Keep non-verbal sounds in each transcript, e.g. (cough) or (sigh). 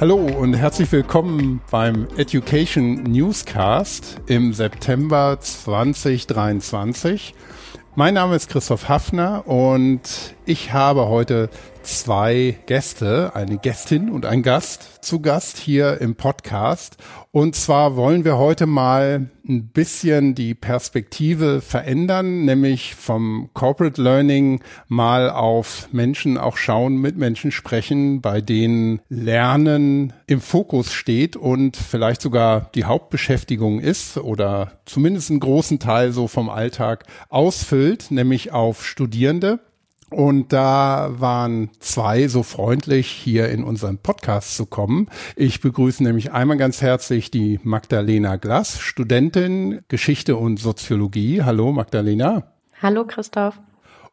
Hallo und herzlich willkommen beim Education Newscast im September 2023. Mein Name ist Christoph Hafner und ich habe heute zwei Gäste, eine Gästin und ein Gast zu Gast hier im Podcast. Und zwar wollen wir heute mal ein bisschen die Perspektive verändern, nämlich vom Corporate Learning mal auf Menschen auch schauen, mit Menschen sprechen, bei denen Lernen im Fokus steht und vielleicht sogar die Hauptbeschäftigung ist oder zumindest einen großen Teil so vom Alltag ausfüllt, nämlich auf Studierende. Und da waren zwei so freundlich, hier in unseren Podcast zu kommen. Ich begrüße nämlich einmal ganz herzlich die Magdalena Glass, Studentin Geschichte und Soziologie. Hallo Magdalena. Hallo Christoph.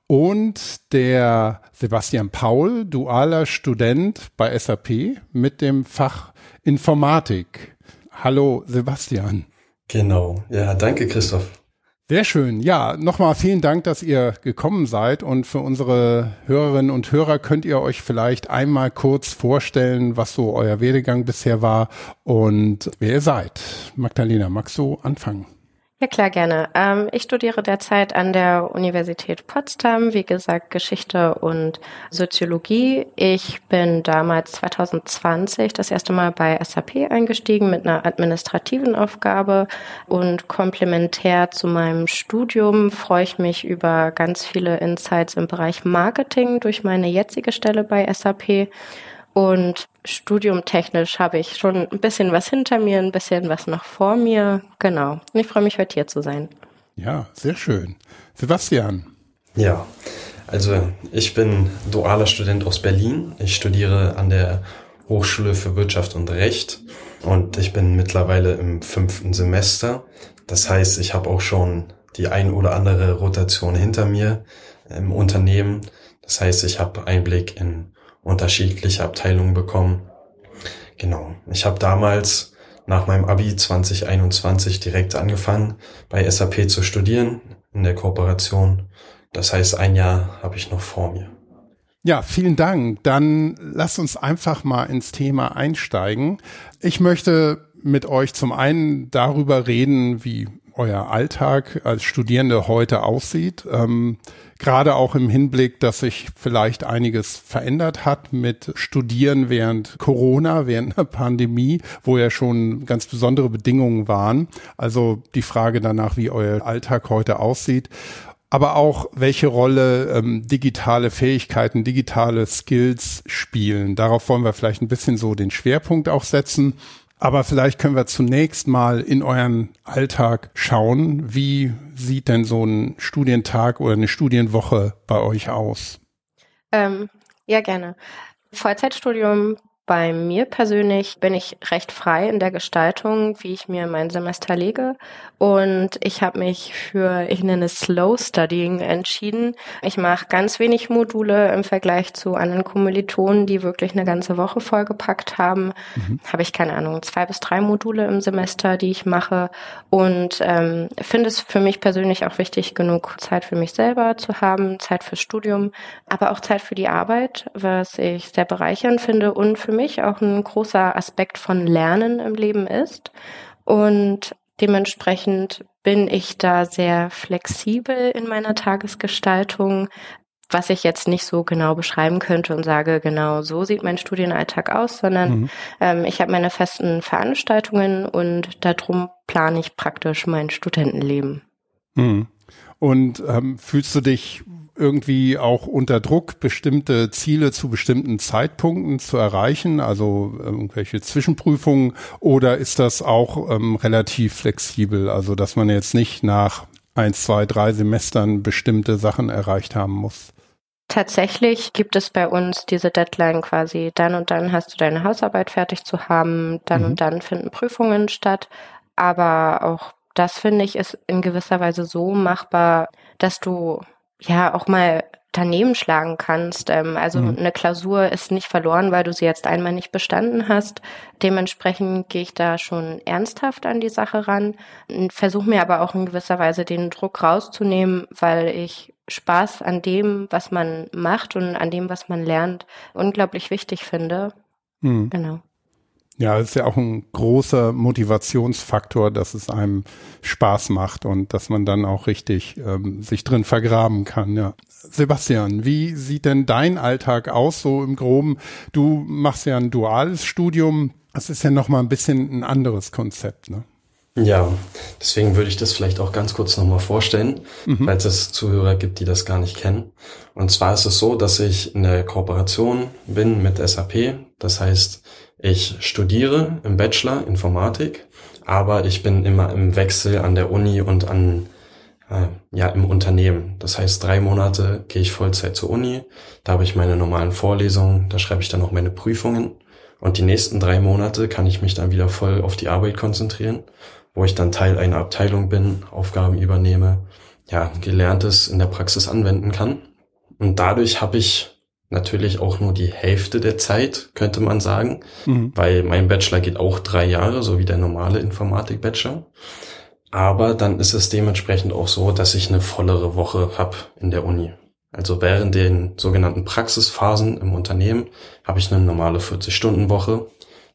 Und der Sebastian Paul, dualer Student bei SAP mit dem Fach Informatik. Hallo Sebastian. Genau. Ja, danke Christoph. Sehr schön. Ja, nochmal vielen Dank, dass ihr gekommen seid. Und für unsere Hörerinnen und Hörer könnt ihr euch vielleicht einmal kurz vorstellen, was so euer Werdegang bisher war und wer ihr seid. Magdalena, magst du anfangen? Ja, klar, gerne. Ähm, ich studiere derzeit an der Universität Potsdam, wie gesagt, Geschichte und Soziologie. Ich bin damals 2020 das erste Mal bei SAP eingestiegen mit einer administrativen Aufgabe und komplementär zu meinem Studium freue ich mich über ganz viele Insights im Bereich Marketing durch meine jetzige Stelle bei SAP. Und studiumtechnisch habe ich schon ein bisschen was hinter mir, ein bisschen was noch vor mir. Genau. Und ich freue mich, heute hier zu sein. Ja, sehr schön. Sebastian. Ja, also ich bin dualer Student aus Berlin. Ich studiere an der Hochschule für Wirtschaft und Recht und ich bin mittlerweile im fünften Semester. Das heißt, ich habe auch schon die ein oder andere Rotation hinter mir im Unternehmen. Das heißt, ich habe Einblick in unterschiedliche Abteilungen bekommen. Genau. Ich habe damals nach meinem Abi 2021 direkt angefangen, bei SAP zu studieren in der Kooperation. Das heißt, ein Jahr habe ich noch vor mir. Ja, vielen Dank. Dann lasst uns einfach mal ins Thema einsteigen. Ich möchte mit euch zum einen darüber reden, wie euer Alltag als Studierende heute aussieht. Ähm, Gerade auch im Hinblick, dass sich vielleicht einiges verändert hat mit Studieren während Corona, während der Pandemie, wo ja schon ganz besondere Bedingungen waren. Also die Frage danach, wie euer Alltag heute aussieht aber auch welche Rolle ähm, digitale Fähigkeiten, digitale Skills spielen. Darauf wollen wir vielleicht ein bisschen so den Schwerpunkt auch setzen. Aber vielleicht können wir zunächst mal in euren Alltag schauen. Wie sieht denn so ein Studientag oder eine Studienwoche bei euch aus? Ähm, ja, gerne. Vollzeitstudium bei mir persönlich bin ich recht frei in der Gestaltung, wie ich mir mein Semester lege. Und ich habe mich für, ich nenne es Slow Studying entschieden. Ich mache ganz wenig Module im Vergleich zu anderen Kommilitonen, die wirklich eine ganze Woche vollgepackt haben. Mhm. Habe ich keine Ahnung, zwei bis drei Module im Semester, die ich mache. Und ähm, finde es für mich persönlich auch wichtig, genug Zeit für mich selber zu haben, Zeit fürs Studium, aber auch Zeit für die Arbeit, was ich sehr bereichernd finde und für mich auch ein großer Aspekt von Lernen im Leben ist. Und dementsprechend bin ich da sehr flexibel in meiner Tagesgestaltung, was ich jetzt nicht so genau beschreiben könnte und sage, genau so sieht mein Studienalltag aus, sondern mhm. ähm, ich habe meine festen Veranstaltungen und darum plane ich praktisch mein Studentenleben. Mhm. Und ähm, fühlst du dich irgendwie auch unter Druck, bestimmte Ziele zu bestimmten Zeitpunkten zu erreichen, also irgendwelche Zwischenprüfungen, oder ist das auch ähm, relativ flexibel, also dass man jetzt nicht nach eins, zwei, drei Semestern bestimmte Sachen erreicht haben muss? Tatsächlich gibt es bei uns diese Deadline quasi, dann und dann hast du deine Hausarbeit fertig zu haben, dann mhm. und dann finden Prüfungen statt, aber auch das finde ich ist in gewisser Weise so machbar, dass du ja auch mal daneben schlagen kannst. Ähm, also mhm. eine Klausur ist nicht verloren, weil du sie jetzt einmal nicht bestanden hast. Dementsprechend gehe ich da schon ernsthaft an die Sache ran, versuche mir aber auch in gewisser Weise den Druck rauszunehmen, weil ich Spaß an dem, was man macht und an dem, was man lernt, unglaublich wichtig finde. Mhm. Genau. Ja, ist ja auch ein großer Motivationsfaktor, dass es einem Spaß macht und dass man dann auch richtig ähm, sich drin vergraben kann, ja. Sebastian, wie sieht denn dein Alltag aus, so im Groben? Du machst ja ein duales Studium. Das ist ja nochmal ein bisschen ein anderes Konzept, ne? Ja, deswegen würde ich das vielleicht auch ganz kurz nochmal vorstellen, mhm. falls es Zuhörer gibt, die das gar nicht kennen. Und zwar ist es so, dass ich in der Kooperation bin mit SAP. Das heißt, ich studiere im Bachelor Informatik, aber ich bin immer im Wechsel an der Uni und an äh, ja im Unternehmen. Das heißt, drei Monate gehe ich Vollzeit zur Uni, da habe ich meine normalen Vorlesungen, da schreibe ich dann auch meine Prüfungen und die nächsten drei Monate kann ich mich dann wieder voll auf die Arbeit konzentrieren, wo ich dann Teil einer Abteilung bin, Aufgaben übernehme, ja gelerntes in der Praxis anwenden kann und dadurch habe ich natürlich auch nur die Hälfte der Zeit, könnte man sagen, mhm. weil mein Bachelor geht auch drei Jahre, so wie der normale Informatik-Bachelor. Aber dann ist es dementsprechend auch so, dass ich eine vollere Woche habe in der Uni. Also während den sogenannten Praxisphasen im Unternehmen habe ich eine normale 40-Stunden-Woche.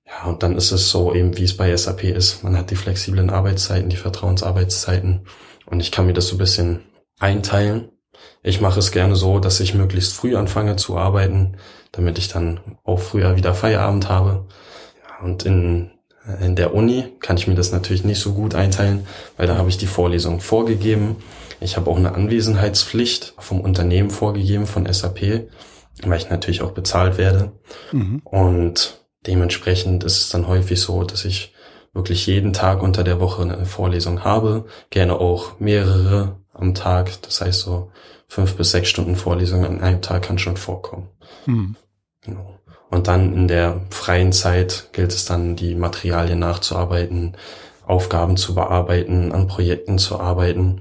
Ja, und dann ist es so eben, wie es bei SAP ist. Man hat die flexiblen Arbeitszeiten, die Vertrauensarbeitszeiten. Und ich kann mir das so ein bisschen einteilen. Ich mache es gerne so, dass ich möglichst früh anfange zu arbeiten, damit ich dann auch früher wieder Feierabend habe. Ja, und in in der Uni kann ich mir das natürlich nicht so gut einteilen, weil da habe ich die Vorlesung vorgegeben. Ich habe auch eine Anwesenheitspflicht vom Unternehmen vorgegeben, von SAP, weil ich natürlich auch bezahlt werde. Mhm. Und dementsprechend ist es dann häufig so, dass ich wirklich jeden Tag unter der Woche eine Vorlesung habe, gerne auch mehrere am Tag. Das heißt so fünf bis sechs Stunden Vorlesung an einem Tag kann schon vorkommen. Mhm. Genau. Und dann in der freien Zeit gilt es dann, die Materialien nachzuarbeiten, Aufgaben zu bearbeiten, an Projekten zu arbeiten.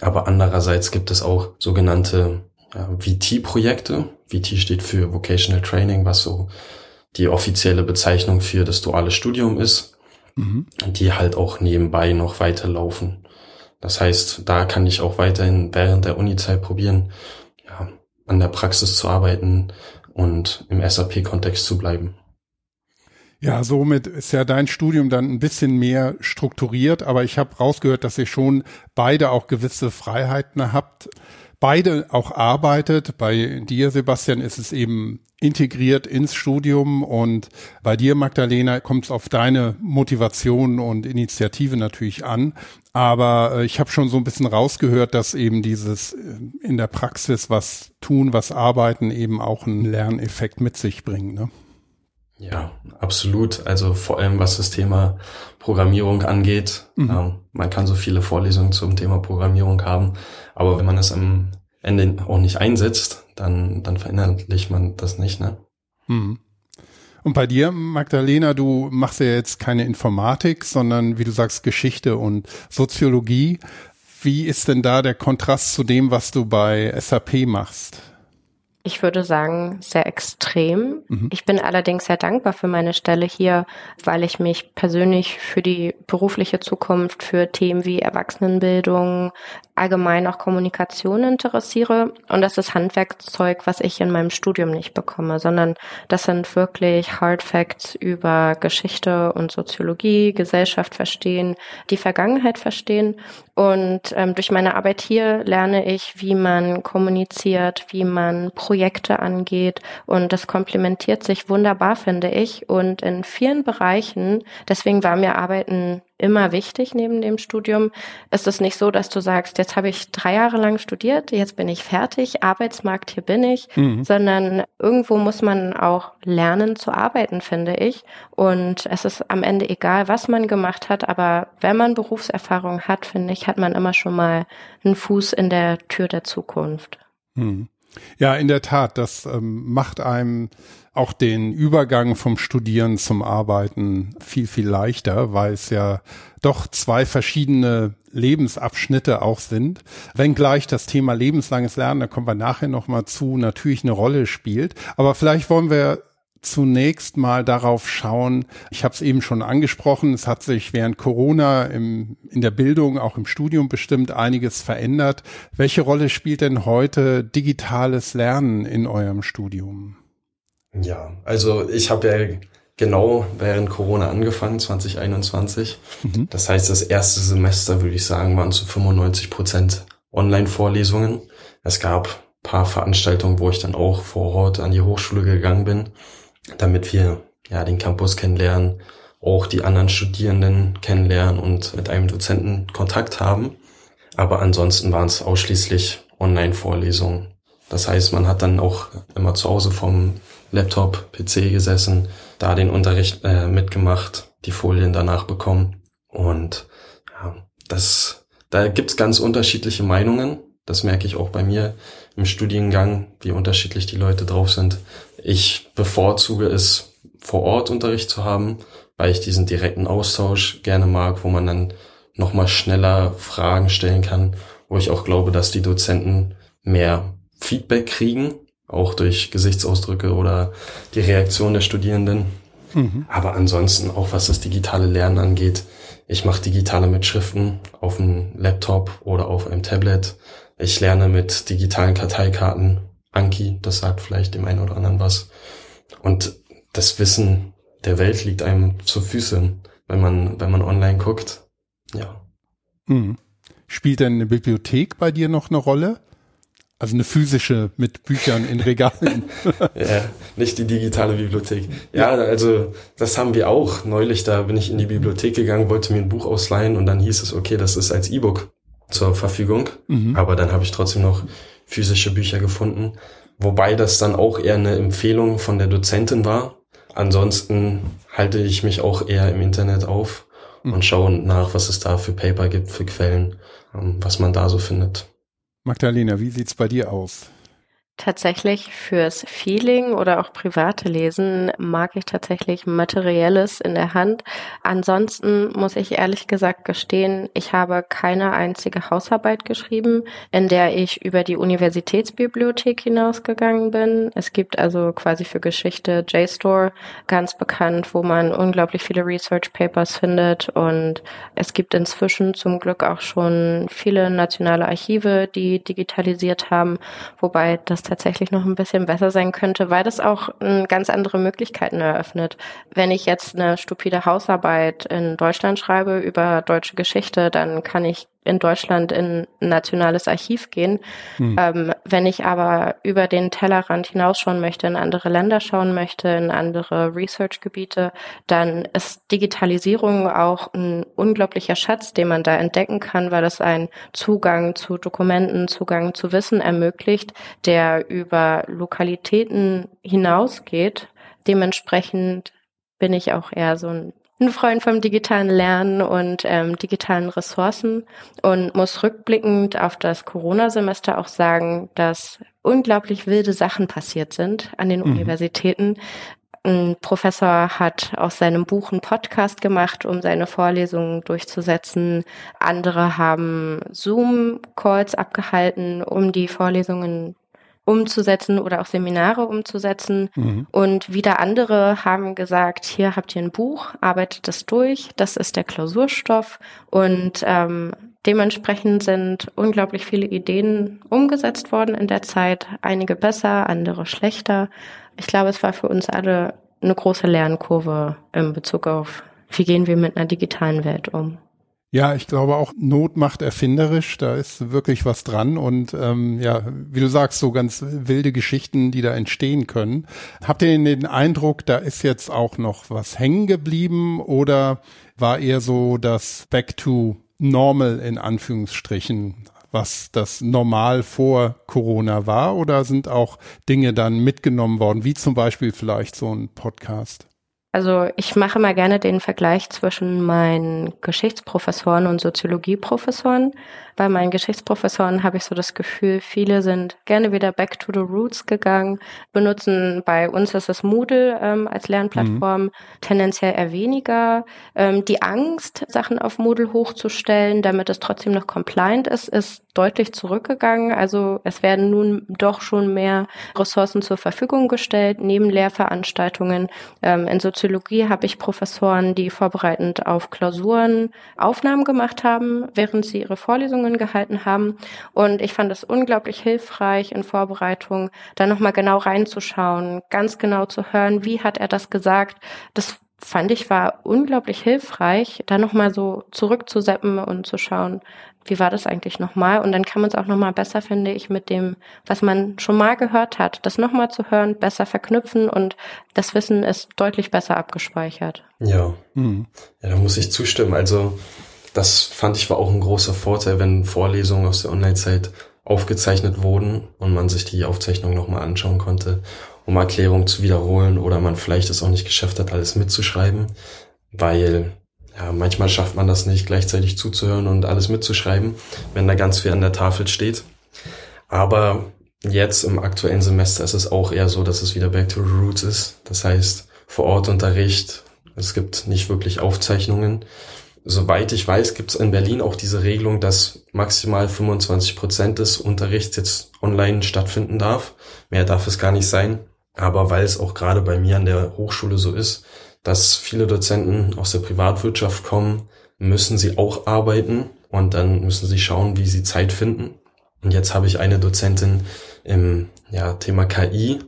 Aber andererseits gibt es auch sogenannte ja, VT-Projekte. VT steht für Vocational Training, was so die offizielle Bezeichnung für das duale Studium ist, mhm. die halt auch nebenbei noch weiterlaufen. Das heißt, da kann ich auch weiterhin während der Uni-Zeit probieren, ja, an der Praxis zu arbeiten, und im SAP-Kontext zu bleiben. Ja, somit ist ja dein Studium dann ein bisschen mehr strukturiert, aber ich habe rausgehört, dass ihr schon beide auch gewisse Freiheiten habt, beide auch arbeitet. Bei dir, Sebastian, ist es eben integriert ins Studium und bei dir, Magdalena, kommt es auf deine Motivation und Initiative natürlich an. Aber äh, ich habe schon so ein bisschen rausgehört, dass eben dieses äh, in der Praxis was tun, was arbeiten eben auch einen Lerneffekt mit sich bringt. Ne? Ja, absolut. Also vor allem was das Thema Programmierung angeht. Mhm. Ähm, man kann so viele Vorlesungen zum Thema Programmierung haben, aber wenn man es am Ende auch nicht einsetzt, dann, dann verinnerlicht man das nicht. Ne? Mhm. Und bei dir, Magdalena, du machst ja jetzt keine Informatik, sondern wie du sagst, Geschichte und Soziologie. Wie ist denn da der Kontrast zu dem, was du bei SAP machst? Ich würde sagen, sehr extrem. Mhm. Ich bin allerdings sehr dankbar für meine Stelle hier, weil ich mich persönlich für die berufliche Zukunft, für Themen wie Erwachsenenbildung, allgemein auch Kommunikation interessiere. Und das ist Handwerkzeug, was ich in meinem Studium nicht bekomme, sondern das sind wirklich Hard Facts über Geschichte und Soziologie, Gesellschaft verstehen, die Vergangenheit verstehen. Und ähm, durch meine Arbeit hier lerne ich, wie man kommuniziert, wie man Projekte angeht. Und das komplementiert sich wunderbar, finde ich. Und in vielen Bereichen, deswegen war mir Arbeiten immer wichtig neben dem Studium, ist es nicht so, dass du sagst, jetzt habe ich drei Jahre lang studiert, jetzt bin ich fertig, Arbeitsmarkt, hier bin ich, mhm. sondern irgendwo muss man auch lernen zu arbeiten, finde ich. Und es ist am Ende egal, was man gemacht hat, aber wenn man Berufserfahrung hat, finde ich, hat man immer schon mal einen Fuß in der Tür der Zukunft. Mhm. Ja, in der Tat, das ähm, macht einem auch den Übergang vom Studieren zum Arbeiten viel, viel leichter, weil es ja doch zwei verschiedene Lebensabschnitte auch sind. Wenngleich das Thema lebenslanges Lernen, da kommen wir nachher nochmal zu, natürlich eine Rolle spielt. Aber vielleicht wollen wir zunächst mal darauf schauen. Ich habe es eben schon angesprochen, es hat sich während Corona im, in der Bildung, auch im Studium bestimmt einiges verändert. Welche Rolle spielt denn heute digitales Lernen in eurem Studium? Ja, also ich habe ja genau während Corona angefangen, 2021. Mhm. Das heißt, das erste Semester, würde ich sagen, waren zu 95 Prozent Online-Vorlesungen. Es gab paar Veranstaltungen, wo ich dann auch vor Ort an die Hochschule gegangen bin, damit wir ja den Campus kennenlernen, auch die anderen Studierenden kennenlernen und mit einem Dozenten Kontakt haben. Aber ansonsten waren es ausschließlich Online-Vorlesungen. Das heißt, man hat dann auch immer zu Hause vom Laptop, PC gesessen, da den Unterricht äh, mitgemacht, die Folien danach bekommen. Und ja, das, da gibt's ganz unterschiedliche Meinungen. Das merke ich auch bei mir im Studiengang, wie unterschiedlich die Leute drauf sind. Ich bevorzuge es, vor Ort Unterricht zu haben, weil ich diesen direkten Austausch gerne mag, wo man dann nochmal schneller Fragen stellen kann, wo ich auch glaube, dass die Dozenten mehr Feedback kriegen, auch durch Gesichtsausdrücke oder die Reaktion der Studierenden. Mhm. Aber ansonsten auch was das digitale Lernen angeht, ich mache digitale Mitschriften auf einem Laptop oder auf einem Tablet. Ich lerne mit digitalen Karteikarten. Anki, das sagt vielleicht dem einen oder anderen was. Und das Wissen der Welt liegt einem zu Füßen, wenn man, wenn man online guckt. Ja. Mhm. Spielt denn eine Bibliothek bei dir noch eine Rolle? Also eine physische mit Büchern in Regalen. (laughs) (laughs) ja, nicht die digitale Bibliothek. Ja, also das haben wir auch. Neulich, da bin ich in die Bibliothek gegangen, wollte mir ein Buch ausleihen und dann hieß es, okay, das ist als E-Book zur Verfügung. Mhm. Aber dann habe ich trotzdem noch physische Bücher gefunden. Wobei das dann auch eher eine Empfehlung von der Dozentin war. Ansonsten halte ich mich auch eher im Internet auf mhm. und schaue nach, was es da für Paper gibt, für Quellen, ähm, was man da so findet. Magdalena, wie sieht's bei dir aus? Tatsächlich fürs Feeling oder auch private Lesen mag ich tatsächlich Materielles in der Hand. Ansonsten muss ich ehrlich gesagt gestehen, ich habe keine einzige Hausarbeit geschrieben, in der ich über die Universitätsbibliothek hinausgegangen bin. Es gibt also quasi für Geschichte JSTOR ganz bekannt, wo man unglaublich viele Research Papers findet und es gibt inzwischen zum Glück auch schon viele nationale Archive, die digitalisiert haben, wobei das tatsächlich noch ein bisschen besser sein könnte, weil das auch ganz andere Möglichkeiten eröffnet. Wenn ich jetzt eine stupide Hausarbeit in Deutschland schreibe über deutsche Geschichte, dann kann ich in Deutschland in ein nationales Archiv gehen. Hm. Ähm, wenn ich aber über den Tellerrand hinausschauen möchte, in andere Länder schauen möchte, in andere Research-Gebiete, dann ist Digitalisierung auch ein unglaublicher Schatz, den man da entdecken kann, weil es einen Zugang zu Dokumenten, Zugang zu Wissen ermöglicht, der über Lokalitäten hinausgeht. Dementsprechend bin ich auch eher so ein ein Freund vom digitalen Lernen und ähm, digitalen Ressourcen und muss rückblickend auf das Corona-Semester auch sagen, dass unglaublich wilde Sachen passiert sind an den mhm. Universitäten. Ein Professor hat aus seinem Buch einen Podcast gemacht, um seine Vorlesungen durchzusetzen. Andere haben Zoom-Calls abgehalten, um die Vorlesungen umzusetzen oder auch Seminare umzusetzen. Mhm. Und wieder andere haben gesagt, hier habt ihr ein Buch, arbeitet das durch, das ist der Klausurstoff. Und ähm, dementsprechend sind unglaublich viele Ideen umgesetzt worden in der Zeit, einige besser, andere schlechter. Ich glaube, es war für uns alle eine große Lernkurve in Bezug auf, wie gehen wir mit einer digitalen Welt um. Ja, ich glaube auch Not macht erfinderisch, da ist wirklich was dran und ähm, ja, wie du sagst, so ganz wilde Geschichten, die da entstehen können. Habt ihr den Eindruck, da ist jetzt auch noch was hängen geblieben oder war eher so das Back to Normal in Anführungsstrichen, was das normal vor Corona war oder sind auch Dinge dann mitgenommen worden, wie zum Beispiel vielleicht so ein Podcast? Also ich mache mal gerne den Vergleich zwischen meinen Geschichtsprofessoren und Soziologieprofessoren. Bei meinen Geschichtsprofessoren habe ich so das Gefühl, viele sind gerne wieder back to the roots gegangen, benutzen bei uns ist es Moodle ähm, als Lernplattform mhm. tendenziell eher weniger. Ähm, die Angst, Sachen auf Moodle hochzustellen, damit es trotzdem noch compliant ist, ist deutlich zurückgegangen. Also es werden nun doch schon mehr Ressourcen zur Verfügung gestellt, neben Lehrveranstaltungen. Ähm, in Soziologie habe ich Professoren, die vorbereitend auf Klausuren Aufnahmen gemacht haben, während sie ihre Vorlesungen Vorlesungen gehalten haben. Und ich fand es unglaublich hilfreich in Vorbereitung, da nochmal genau reinzuschauen, ganz genau zu hören, wie hat er das gesagt. Das fand ich war unglaublich hilfreich, da nochmal so zurückzuseppen und zu schauen, wie war das eigentlich nochmal? Und dann kann man es auch nochmal besser, finde ich, mit dem, was man schon mal gehört hat, das nochmal zu hören, besser verknüpfen und das Wissen ist deutlich besser abgespeichert. Ja. Mhm. Ja, da muss ich zustimmen. Also, das fand ich war auch ein großer Vorteil, wenn Vorlesungen aus der Online-Zeit aufgezeichnet wurden und man sich die Aufzeichnung nochmal anschauen konnte um Erklärungen zu wiederholen oder man vielleicht es auch nicht geschafft hat, alles mitzuschreiben, weil ja, manchmal schafft man das nicht, gleichzeitig zuzuhören und alles mitzuschreiben, wenn da ganz viel an der Tafel steht. Aber jetzt im aktuellen Semester ist es auch eher so, dass es wieder back to the roots ist. Das heißt, vor Ort Unterricht, es gibt nicht wirklich Aufzeichnungen. Soweit ich weiß, gibt es in Berlin auch diese Regelung, dass maximal 25 Prozent des Unterrichts jetzt online stattfinden darf. Mehr darf es gar nicht sein. Aber weil es auch gerade bei mir an der Hochschule so ist, dass viele Dozenten aus der Privatwirtschaft kommen, müssen sie auch arbeiten und dann müssen sie schauen, wie sie Zeit finden. Und jetzt habe ich eine Dozentin im ja, Thema KI,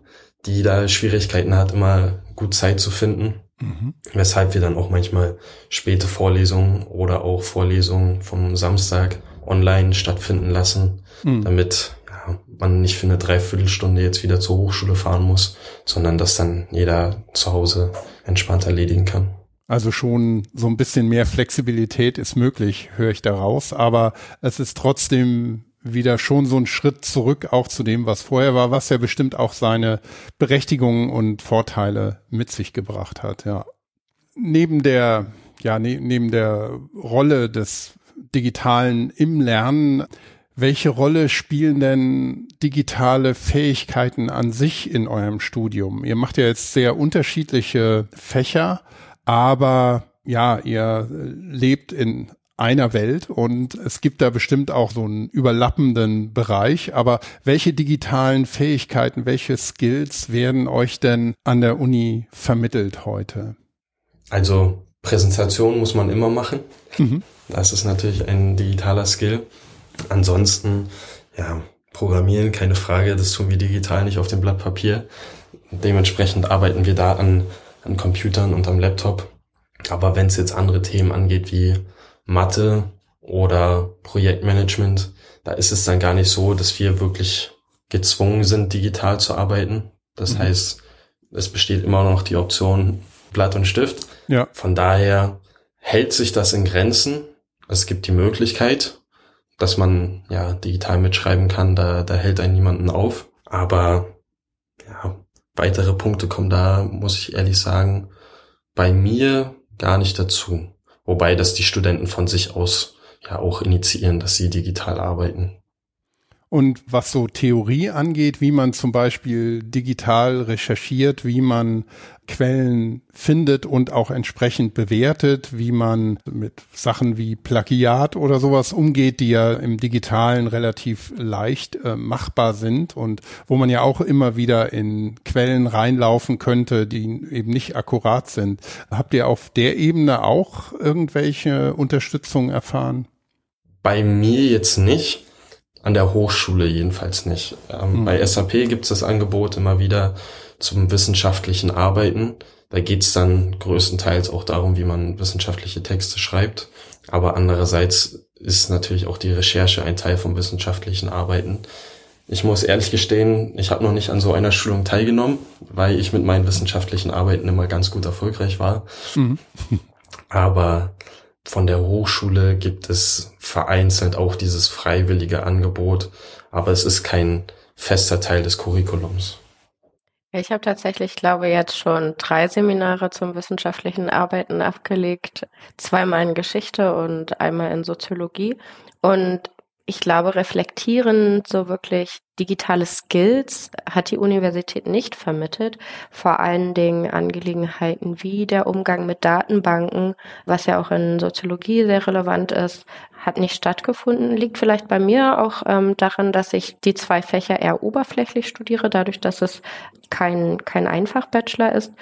die da Schwierigkeiten hat, immer gut Zeit zu finden. Mhm. Weshalb wir dann auch manchmal späte Vorlesungen oder auch Vorlesungen vom Samstag online stattfinden lassen, mhm. damit man nicht für eine Dreiviertelstunde jetzt wieder zur Hochschule fahren muss, sondern dass dann jeder zu Hause entspannt erledigen kann. Also schon so ein bisschen mehr Flexibilität ist möglich, höre ich daraus, aber es ist trotzdem wieder schon so ein Schritt zurück auch zu dem, was vorher war, was ja bestimmt auch seine Berechtigungen und Vorteile mit sich gebracht hat, ja. Neben der, ja, ne, neben der Rolle des Digitalen im Lernen welche Rolle spielen denn digitale Fähigkeiten an sich in eurem Studium? Ihr macht ja jetzt sehr unterschiedliche Fächer, aber ja, ihr lebt in einer Welt und es gibt da bestimmt auch so einen überlappenden Bereich. Aber welche digitalen Fähigkeiten, welche Skills werden euch denn an der Uni vermittelt heute? Also Präsentation muss man immer machen. Mhm. Das ist natürlich ein digitaler Skill. Ansonsten, ja, Programmieren, keine Frage, das tun wir digital nicht auf dem Blatt Papier. Dementsprechend arbeiten wir da an, an Computern und am Laptop. Aber wenn es jetzt andere Themen angeht wie Mathe oder Projektmanagement, da ist es dann gar nicht so, dass wir wirklich gezwungen sind, digital zu arbeiten. Das mhm. heißt, es besteht immer noch die Option Blatt und Stift. Ja. Von daher hält sich das in Grenzen. Es gibt die Möglichkeit, dass man ja digital mitschreiben kann, da, da hält einen niemanden auf. Aber ja, weitere Punkte kommen da, muss ich ehrlich sagen, bei mir gar nicht dazu. Wobei das die Studenten von sich aus ja auch initiieren, dass sie digital arbeiten. Und was so Theorie angeht, wie man zum Beispiel digital recherchiert, wie man Quellen findet und auch entsprechend bewertet, wie man mit Sachen wie Plagiat oder sowas umgeht, die ja im digitalen relativ leicht äh, machbar sind und wo man ja auch immer wieder in Quellen reinlaufen könnte, die eben nicht akkurat sind. Habt ihr auf der Ebene auch irgendwelche Unterstützung erfahren? Bei mir jetzt nicht. An der Hochschule jedenfalls nicht. Ähm, mhm. Bei SAP gibt es das Angebot immer wieder zum wissenschaftlichen Arbeiten. Da geht es dann größtenteils auch darum, wie man wissenschaftliche Texte schreibt. Aber andererseits ist natürlich auch die Recherche ein Teil vom wissenschaftlichen Arbeiten. Ich muss ehrlich gestehen, ich habe noch nicht an so einer Schulung teilgenommen, weil ich mit meinen wissenschaftlichen Arbeiten immer ganz gut erfolgreich war. Mhm. Aber von der Hochschule gibt es vereinzelt auch dieses freiwillige Angebot, aber es ist kein fester Teil des Curriculums. Ich habe tatsächlich, glaube jetzt schon drei Seminare zum wissenschaftlichen Arbeiten abgelegt, zweimal in Geschichte und einmal in Soziologie. Und ich glaube, reflektierend so wirklich digitale Skills hat die Universität nicht vermittelt. Vor allen Dingen Angelegenheiten wie der Umgang mit Datenbanken, was ja auch in Soziologie sehr relevant ist, hat nicht stattgefunden. Liegt vielleicht bei mir auch ähm, daran, dass ich die zwei Fächer eher oberflächlich studiere, dadurch, dass es kein, kein Einfach-Bachelor ist.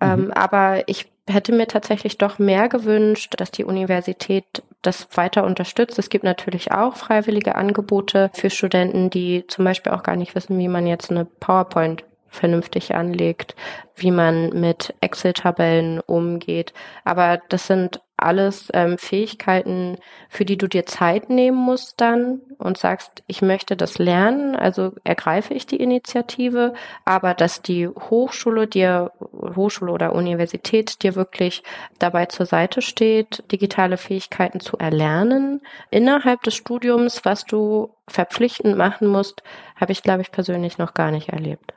Ähm, mhm. aber ich hätte mir tatsächlich doch mehr gewünscht, dass die Universität das weiter unterstützt. Es gibt natürlich auch freiwillige Angebote für Studenten, die zum Beispiel auch gar nicht wissen, wie man jetzt eine PowerPoint vernünftig anlegt, wie man mit Excel-Tabellen umgeht. Aber das sind alles ähm, Fähigkeiten, für die du dir Zeit nehmen musst dann und sagst, ich möchte das lernen, also ergreife ich die Initiative, aber dass die Hochschule dir, Hochschule oder Universität dir wirklich dabei zur Seite steht, digitale Fähigkeiten zu erlernen innerhalb des Studiums, was du verpflichtend machen musst, habe ich, glaube ich, persönlich noch gar nicht erlebt.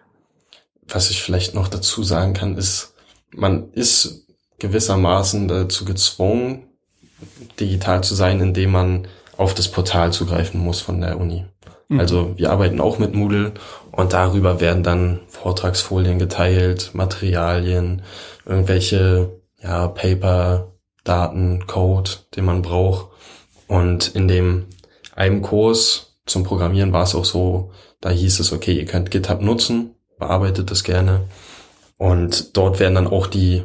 Was ich vielleicht noch dazu sagen kann, ist, man ist gewissermaßen dazu gezwungen, digital zu sein, indem man auf das Portal zugreifen muss von der Uni. Mhm. Also wir arbeiten auch mit Moodle und darüber werden dann Vortragsfolien geteilt, Materialien, irgendwelche ja, Paper, Daten, Code, den man braucht. Und in dem einem Kurs zum Programmieren war es auch so, da hieß es, okay, ihr könnt GitHub nutzen, bearbeitet das gerne. Und dort werden dann auch die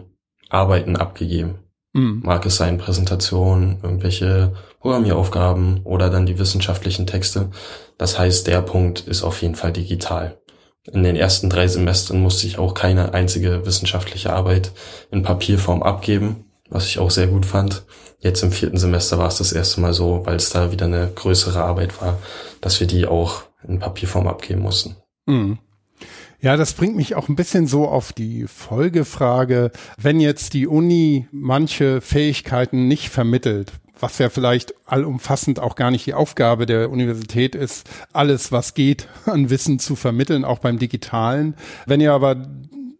Arbeiten abgegeben. Mhm. Mag es sein, Präsentationen, irgendwelche Programmieraufgaben oder dann die wissenschaftlichen Texte. Das heißt, der Punkt ist auf jeden Fall digital. In den ersten drei Semestern musste ich auch keine einzige wissenschaftliche Arbeit in Papierform abgeben, was ich auch sehr gut fand. Jetzt im vierten Semester war es das erste Mal so, weil es da wieder eine größere Arbeit war, dass wir die auch in Papierform abgeben mussten. Mhm. Ja, das bringt mich auch ein bisschen so auf die Folgefrage, wenn jetzt die Uni manche Fähigkeiten nicht vermittelt, was ja vielleicht allumfassend auch gar nicht die Aufgabe der Universität ist, alles, was geht, (laughs) an Wissen zu vermitteln, auch beim digitalen. Wenn ihr aber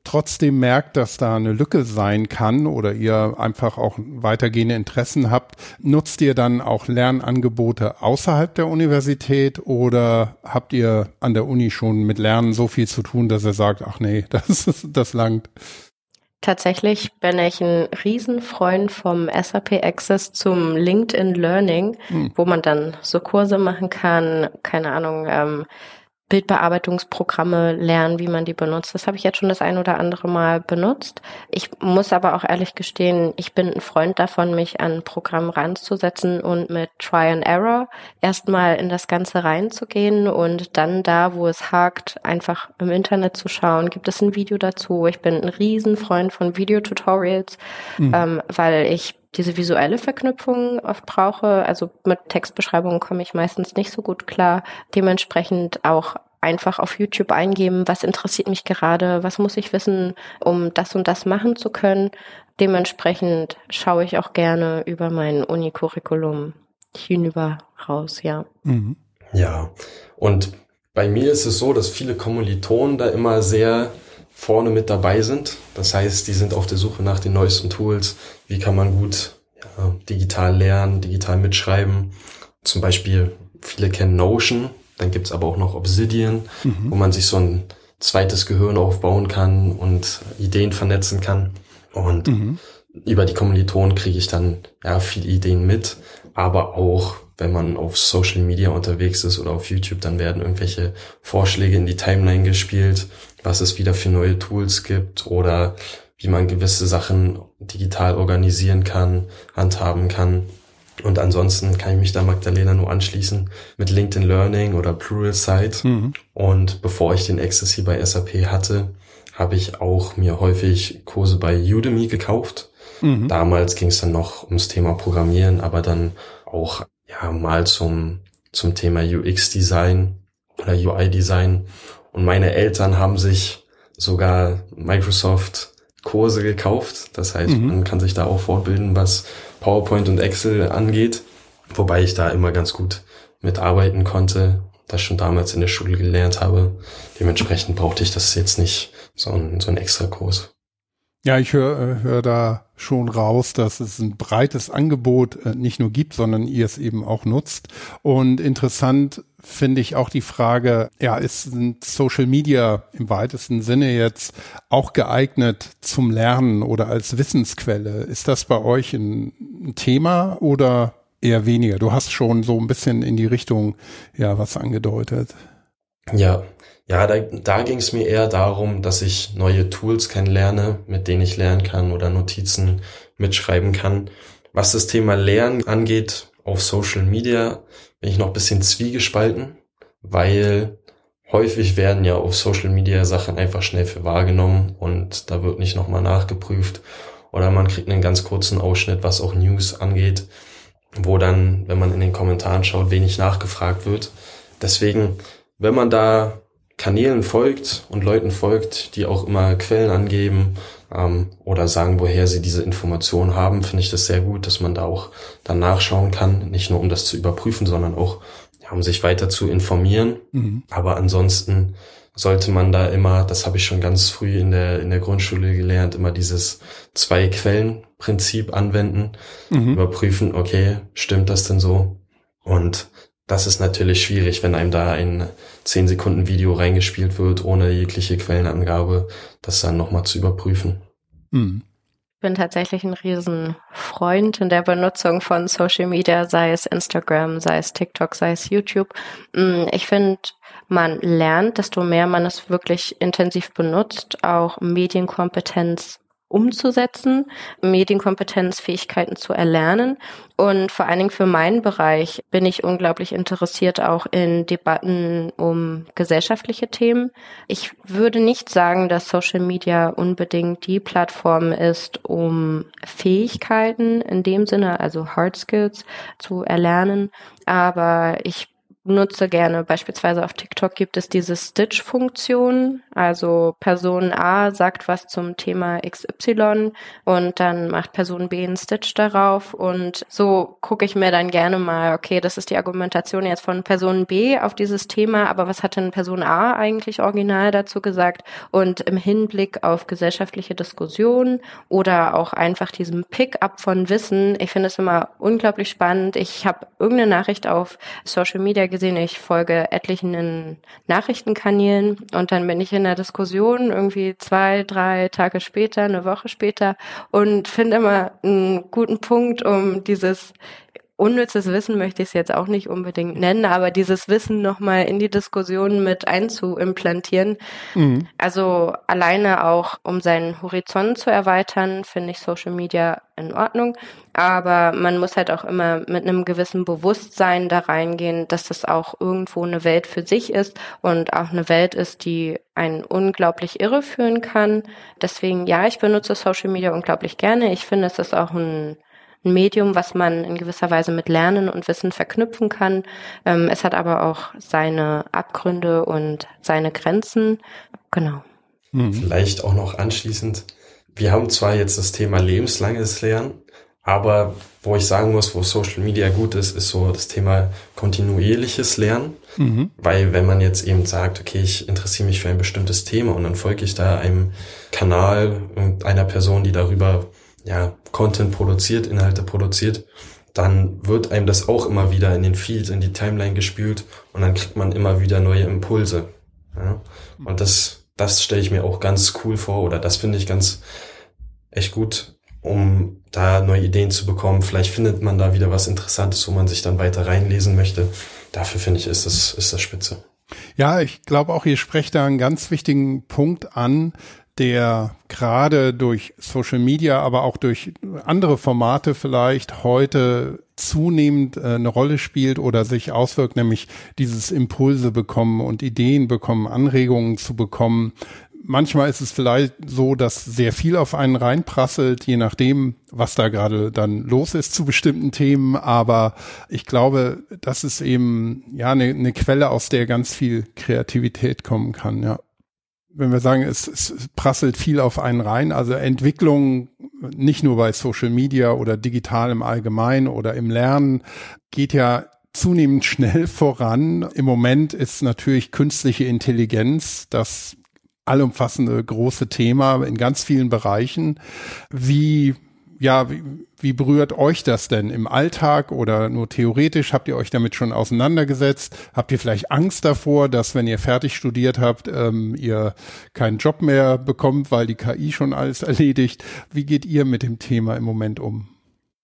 trotzdem merkt, dass da eine Lücke sein kann oder ihr einfach auch weitergehende Interessen habt, nutzt ihr dann auch Lernangebote außerhalb der Universität oder habt ihr an der Uni schon mit Lernen so viel zu tun, dass ihr sagt, ach nee, (laughs) das, ist, das langt? Tatsächlich bin ich ein Riesenfreund vom SAP Access zum LinkedIn Learning, hm. wo man dann so Kurse machen kann, keine Ahnung, ähm, Bildbearbeitungsprogramme lernen, wie man die benutzt. Das habe ich jetzt schon das ein oder andere Mal benutzt. Ich muss aber auch ehrlich gestehen, ich bin ein Freund davon, mich an Programm ranzusetzen und mit Try and Error erstmal in das Ganze reinzugehen und dann da, wo es hakt, einfach im Internet zu schauen. Gibt es ein Video dazu? Ich bin ein Riesenfreund von Videotutorials, mhm. ähm, weil ich diese visuelle Verknüpfung oft brauche. Also mit Textbeschreibungen komme ich meistens nicht so gut klar. Dementsprechend auch einfach auf YouTube eingeben, was interessiert mich gerade, was muss ich wissen, um das und das machen zu können. Dementsprechend schaue ich auch gerne über mein Unicurriculum hinüber raus, ja. Mhm. Ja, und bei mir ist es so, dass viele Kommilitonen da immer sehr vorne mit dabei sind. Das heißt, die sind auf der Suche nach den neuesten Tools. Wie kann man gut ja, digital lernen, digital mitschreiben? Zum Beispiel, viele kennen Notion, dann gibt's aber auch noch Obsidian, mhm. wo man sich so ein zweites Gehirn aufbauen kann und Ideen vernetzen kann. Und mhm. über die Kommilitonen kriege ich dann ja viele Ideen mit, aber auch wenn man auf Social Media unterwegs ist oder auf YouTube, dann werden irgendwelche Vorschläge in die Timeline gespielt, was es wieder für neue Tools gibt oder wie man gewisse Sachen digital organisieren kann, handhaben kann. Und ansonsten kann ich mich da Magdalena nur anschließen mit LinkedIn Learning oder Pluralsight. Mhm. Und bevor ich den Access hier bei SAP hatte, habe ich auch mir häufig Kurse bei Udemy gekauft. Mhm. Damals ging es dann noch ums Thema Programmieren, aber dann auch ja mal zum zum Thema UX Design oder UI Design und meine Eltern haben sich sogar Microsoft Kurse gekauft. Das heißt, mhm. man kann sich da auch fortbilden, was PowerPoint und Excel angeht. Wobei ich da immer ganz gut mitarbeiten konnte, das schon damals in der Schule gelernt habe. Dementsprechend brauchte ich das jetzt nicht, so ein, so ein extra Kurs. Ja, ich höre äh, hör da schon raus, dass es ein breites Angebot äh, nicht nur gibt, sondern ihr es eben auch nutzt. Und interessant finde ich auch die Frage, ja, ist Social Media im weitesten Sinne jetzt auch geeignet zum Lernen oder als Wissensquelle? Ist das bei euch ein, Thema oder eher weniger? Du hast schon so ein bisschen in die Richtung, ja, was angedeutet. Ja, Ja, da, da ging es mir eher darum, dass ich neue Tools kennenlerne, mit denen ich lernen kann oder Notizen mitschreiben kann. Was das Thema Lernen angeht, auf Social Media bin ich noch bisschen zwiegespalten, weil häufig werden ja auf Social Media Sachen einfach schnell für wahrgenommen und da wird nicht nochmal nachgeprüft oder man kriegt einen ganz kurzen Ausschnitt, was auch News angeht, wo dann, wenn man in den Kommentaren schaut, wenig nachgefragt wird. Deswegen, wenn man da Kanälen folgt und Leuten folgt, die auch immer Quellen angeben ähm, oder sagen, woher sie diese Informationen haben, finde ich das sehr gut, dass man da auch dann nachschauen kann, nicht nur um das zu überprüfen, sondern auch ja, um sich weiter zu informieren. Mhm. Aber ansonsten sollte man da immer, das habe ich schon ganz früh in der in der Grundschule gelernt, immer dieses zwei Quellen Prinzip anwenden, mhm. überprüfen, okay, stimmt das denn so? Und das ist natürlich schwierig, wenn einem da ein 10 Sekunden Video reingespielt wird, ohne jegliche Quellenangabe, das dann nochmal zu überprüfen. Mhm. Ich bin tatsächlich ein Riesenfreund in der Benutzung von Social Media, sei es Instagram, sei es TikTok, sei es YouTube. Hm, ich finde, man lernt, desto mehr man es wirklich intensiv benutzt, auch Medienkompetenz umzusetzen, Medienkompetenzfähigkeiten zu erlernen. Und vor allen Dingen für meinen Bereich bin ich unglaublich interessiert auch in Debatten um gesellschaftliche Themen. Ich würde nicht sagen, dass Social Media unbedingt die Plattform ist, um Fähigkeiten in dem Sinne, also Hard Skills zu erlernen. Aber ich nutze gerne. Beispielsweise auf TikTok gibt es diese Stitch-Funktion. Also Person A sagt was zum Thema XY und dann macht Person B einen Stitch darauf. Und so gucke ich mir dann gerne mal, okay, das ist die Argumentation jetzt von Person B auf dieses Thema, aber was hat denn Person A eigentlich original dazu gesagt? Und im Hinblick auf gesellschaftliche Diskussionen oder auch einfach diesem Pick-up von Wissen, ich finde es immer unglaublich spannend. Ich habe irgendeine Nachricht auf Social Media gesehen, ich folge etlichen Nachrichtenkanälen und dann bin ich in der Diskussion irgendwie zwei, drei Tage später, eine Woche später und finde immer einen guten Punkt, um dieses unnützes Wissen möchte ich es jetzt auch nicht unbedingt nennen, aber dieses Wissen nochmal in die Diskussion mit einzuimplantieren. Mhm. Also alleine auch, um seinen Horizont zu erweitern, finde ich Social Media in Ordnung. Aber man muss halt auch immer mit einem gewissen Bewusstsein da reingehen, dass das auch irgendwo eine Welt für sich ist und auch eine Welt ist, die einen unglaublich irreführen kann. Deswegen, ja, ich benutze Social Media unglaublich gerne. Ich finde, es ist auch ein ein Medium, was man in gewisser Weise mit Lernen und Wissen verknüpfen kann. Ähm, es hat aber auch seine Abgründe und seine Grenzen. Genau. Mhm. Vielleicht auch noch anschließend. Wir haben zwar jetzt das Thema lebenslanges Lernen, aber wo ich sagen muss, wo Social Media gut ist, ist so das Thema kontinuierliches Lernen. Mhm. Weil wenn man jetzt eben sagt, okay, ich interessiere mich für ein bestimmtes Thema und dann folge ich da einem Kanal und einer Person, die darüber ja, Content produziert, Inhalte produziert, dann wird einem das auch immer wieder in den Feed, in die Timeline gespült und dann kriegt man immer wieder neue Impulse. Ja? Und das, das stelle ich mir auch ganz cool vor oder das finde ich ganz echt gut, um da neue Ideen zu bekommen. Vielleicht findet man da wieder was Interessantes, wo man sich dann weiter reinlesen möchte. Dafür finde ich, ist das, ist das spitze. Ja, ich glaube auch, ihr sprecht da einen ganz wichtigen Punkt an, der gerade durch Social Media, aber auch durch andere Formate vielleicht heute zunehmend äh, eine Rolle spielt oder sich auswirkt, nämlich dieses Impulse bekommen und Ideen bekommen, Anregungen zu bekommen. Manchmal ist es vielleicht so, dass sehr viel auf einen reinprasselt, je nachdem, was da gerade dann los ist zu bestimmten Themen. Aber ich glaube, das ist eben ja eine, eine Quelle, aus der ganz viel Kreativität kommen kann. Ja wenn wir sagen, es, es prasselt viel auf einen rein, also Entwicklung nicht nur bei Social Media oder digital im Allgemeinen oder im Lernen geht ja zunehmend schnell voran. Im Moment ist natürlich künstliche Intelligenz das allumfassende große Thema in ganz vielen Bereichen. Wie ja, wie, wie berührt euch das denn im Alltag oder nur theoretisch? Habt ihr euch damit schon auseinandergesetzt? Habt ihr vielleicht Angst davor, dass wenn ihr fertig studiert habt, ähm, ihr keinen Job mehr bekommt, weil die KI schon alles (laughs) erledigt? Wie geht ihr mit dem Thema im Moment um?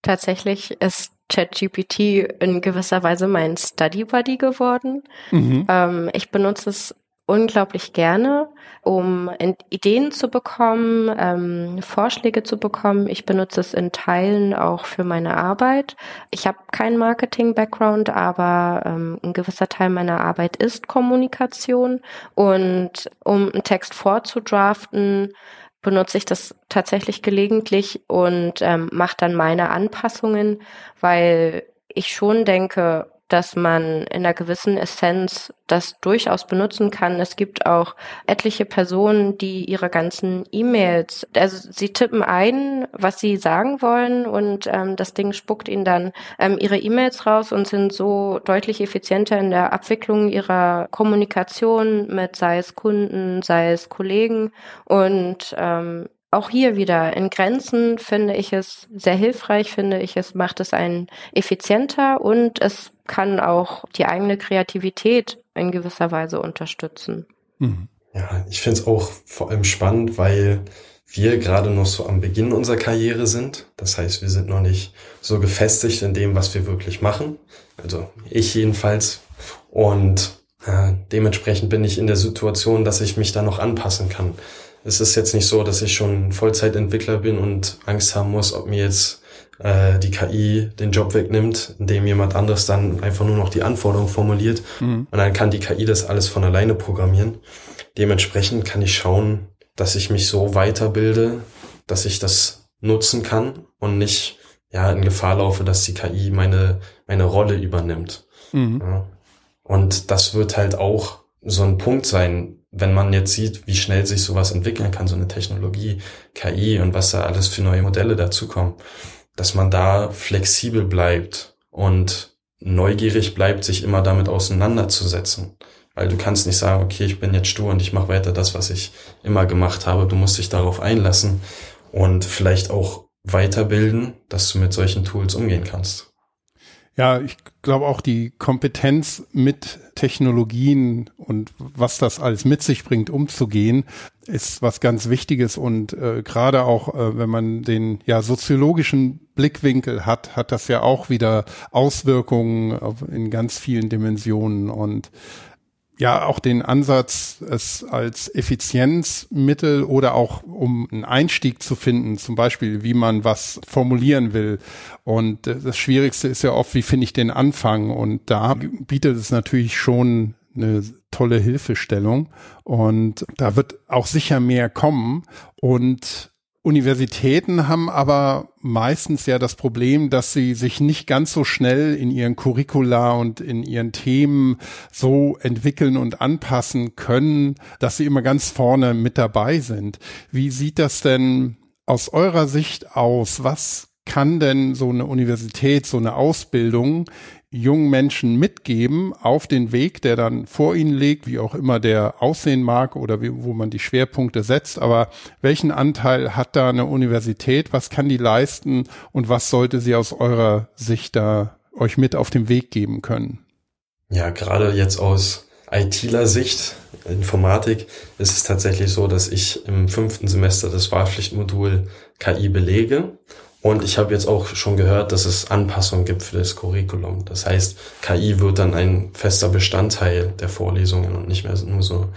Tatsächlich ist ChatGPT in gewisser Weise mein Study Buddy geworden. Mhm. Ähm, ich benutze es unglaublich gerne, um Ideen zu bekommen, ähm, Vorschläge zu bekommen. Ich benutze es in Teilen auch für meine Arbeit. Ich habe keinen Marketing-Background, aber ähm, ein gewisser Teil meiner Arbeit ist Kommunikation. Und um einen Text vorzudraften, benutze ich das tatsächlich gelegentlich und ähm, mache dann meine Anpassungen, weil ich schon denke, dass man in einer gewissen Essenz das durchaus benutzen kann. Es gibt auch etliche Personen, die ihre ganzen E-Mails, also sie tippen ein, was sie sagen wollen und ähm, das Ding spuckt ihnen dann ähm, ihre E-Mails raus und sind so deutlich effizienter in der Abwicklung ihrer Kommunikation mit, sei es Kunden, sei es Kollegen und ähm, auch hier wieder in Grenzen finde ich es sehr hilfreich, finde ich es macht es einen effizienter und es kann auch die eigene Kreativität in gewisser Weise unterstützen. Mhm. Ja, ich finde es auch vor allem spannend, weil wir gerade noch so am Beginn unserer Karriere sind. Das heißt, wir sind noch nicht so gefestigt in dem, was wir wirklich machen. Also ich jedenfalls. Und äh, dementsprechend bin ich in der Situation, dass ich mich da noch anpassen kann es ist jetzt nicht so, dass ich schon Vollzeitentwickler bin und Angst haben muss, ob mir jetzt äh, die KI den Job wegnimmt, indem jemand anderes dann einfach nur noch die Anforderungen formuliert mhm. und dann kann die KI das alles von alleine programmieren. Dementsprechend kann ich schauen, dass ich mich so weiterbilde, dass ich das nutzen kann und nicht ja in Gefahr laufe, dass die KI meine meine Rolle übernimmt. Mhm. Ja. Und das wird halt auch so ein Punkt sein, wenn man jetzt sieht, wie schnell sich sowas entwickeln kann, so eine Technologie, KI und was da alles für neue Modelle dazukommen, dass man da flexibel bleibt und neugierig bleibt, sich immer damit auseinanderzusetzen. Weil du kannst nicht sagen, okay, ich bin jetzt stur und ich mache weiter das, was ich immer gemacht habe. Du musst dich darauf einlassen und vielleicht auch weiterbilden, dass du mit solchen Tools umgehen kannst. Ja, ich glaube auch die Kompetenz mit Technologien und was das alles mit sich bringt, umzugehen, ist was ganz Wichtiges. Und äh, gerade auch, äh, wenn man den ja soziologischen Blickwinkel hat, hat das ja auch wieder Auswirkungen auf, in ganz vielen Dimensionen. Und ja auch den Ansatz, es als Effizienzmittel oder auch um einen Einstieg zu finden, zum Beispiel, wie man was formulieren will. Und das Schwierigste ist ja oft, wie finde ich den Anfang? Und da bietet es natürlich schon eine tolle Hilfestellung. Und da wird auch sicher mehr kommen. Und Universitäten haben aber meistens ja das Problem, dass sie sich nicht ganz so schnell in ihren Curricula und in ihren Themen so entwickeln und anpassen können, dass sie immer ganz vorne mit dabei sind. Wie sieht das denn aus eurer Sicht aus? Was kann denn so eine Universität, so eine Ausbildung jungen Menschen mitgeben auf den Weg, der dann vor ihnen liegt, wie auch immer der aussehen mag oder wie, wo man die Schwerpunkte setzt. Aber welchen Anteil hat da eine Universität? Was kann die leisten und was sollte sie aus eurer Sicht da euch mit auf den Weg geben können? Ja, gerade jetzt aus ITler Sicht, Informatik, ist es tatsächlich so, dass ich im fünften Semester das Wahlpflichtmodul KI belege und ich habe jetzt auch schon gehört, dass es Anpassungen gibt für das Curriculum. Das heißt, KI wird dann ein fester Bestandteil der Vorlesungen und nicht mehr nur so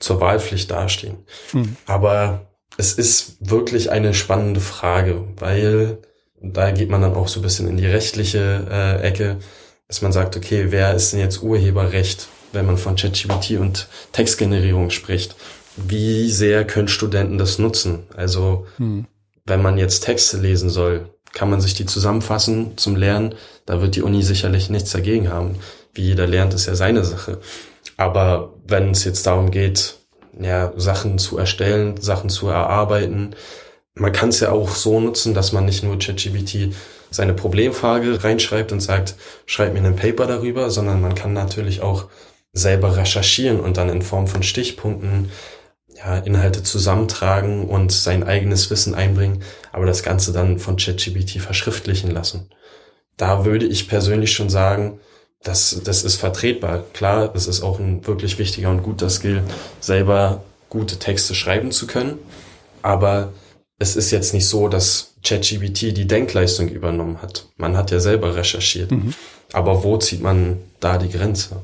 zur Wahlpflicht dastehen. Mhm. Aber es ist wirklich eine spannende Frage, weil da geht man dann auch so ein bisschen in die rechtliche äh, Ecke, dass man sagt, okay, wer ist denn jetzt Urheberrecht, wenn man von ChatGPT und Textgenerierung spricht? Wie sehr können Studenten das nutzen? Also mhm wenn man jetzt Texte lesen soll, kann man sich die zusammenfassen zum Lernen. Da wird die Uni sicherlich nichts dagegen haben. Wie jeder lernt, ist ja seine Sache. Aber wenn es jetzt darum geht, ja, Sachen zu erstellen, Sachen zu erarbeiten, man kann es ja auch so nutzen, dass man nicht nur ChatGPT seine Problemfrage reinschreibt und sagt, schreib mir ein Paper darüber, sondern man kann natürlich auch selber recherchieren und dann in Form von Stichpunkten ja, Inhalte zusammentragen und sein eigenes Wissen einbringen, aber das Ganze dann von ChatGPT verschriftlichen lassen. Da würde ich persönlich schon sagen, das, das ist vertretbar. Klar, das ist auch ein wirklich wichtiger und guter Skill, selber gute Texte schreiben zu können. Aber es ist jetzt nicht so, dass ChatGPT die Denkleistung übernommen hat. Man hat ja selber recherchiert. Mhm. Aber wo zieht man da die Grenze?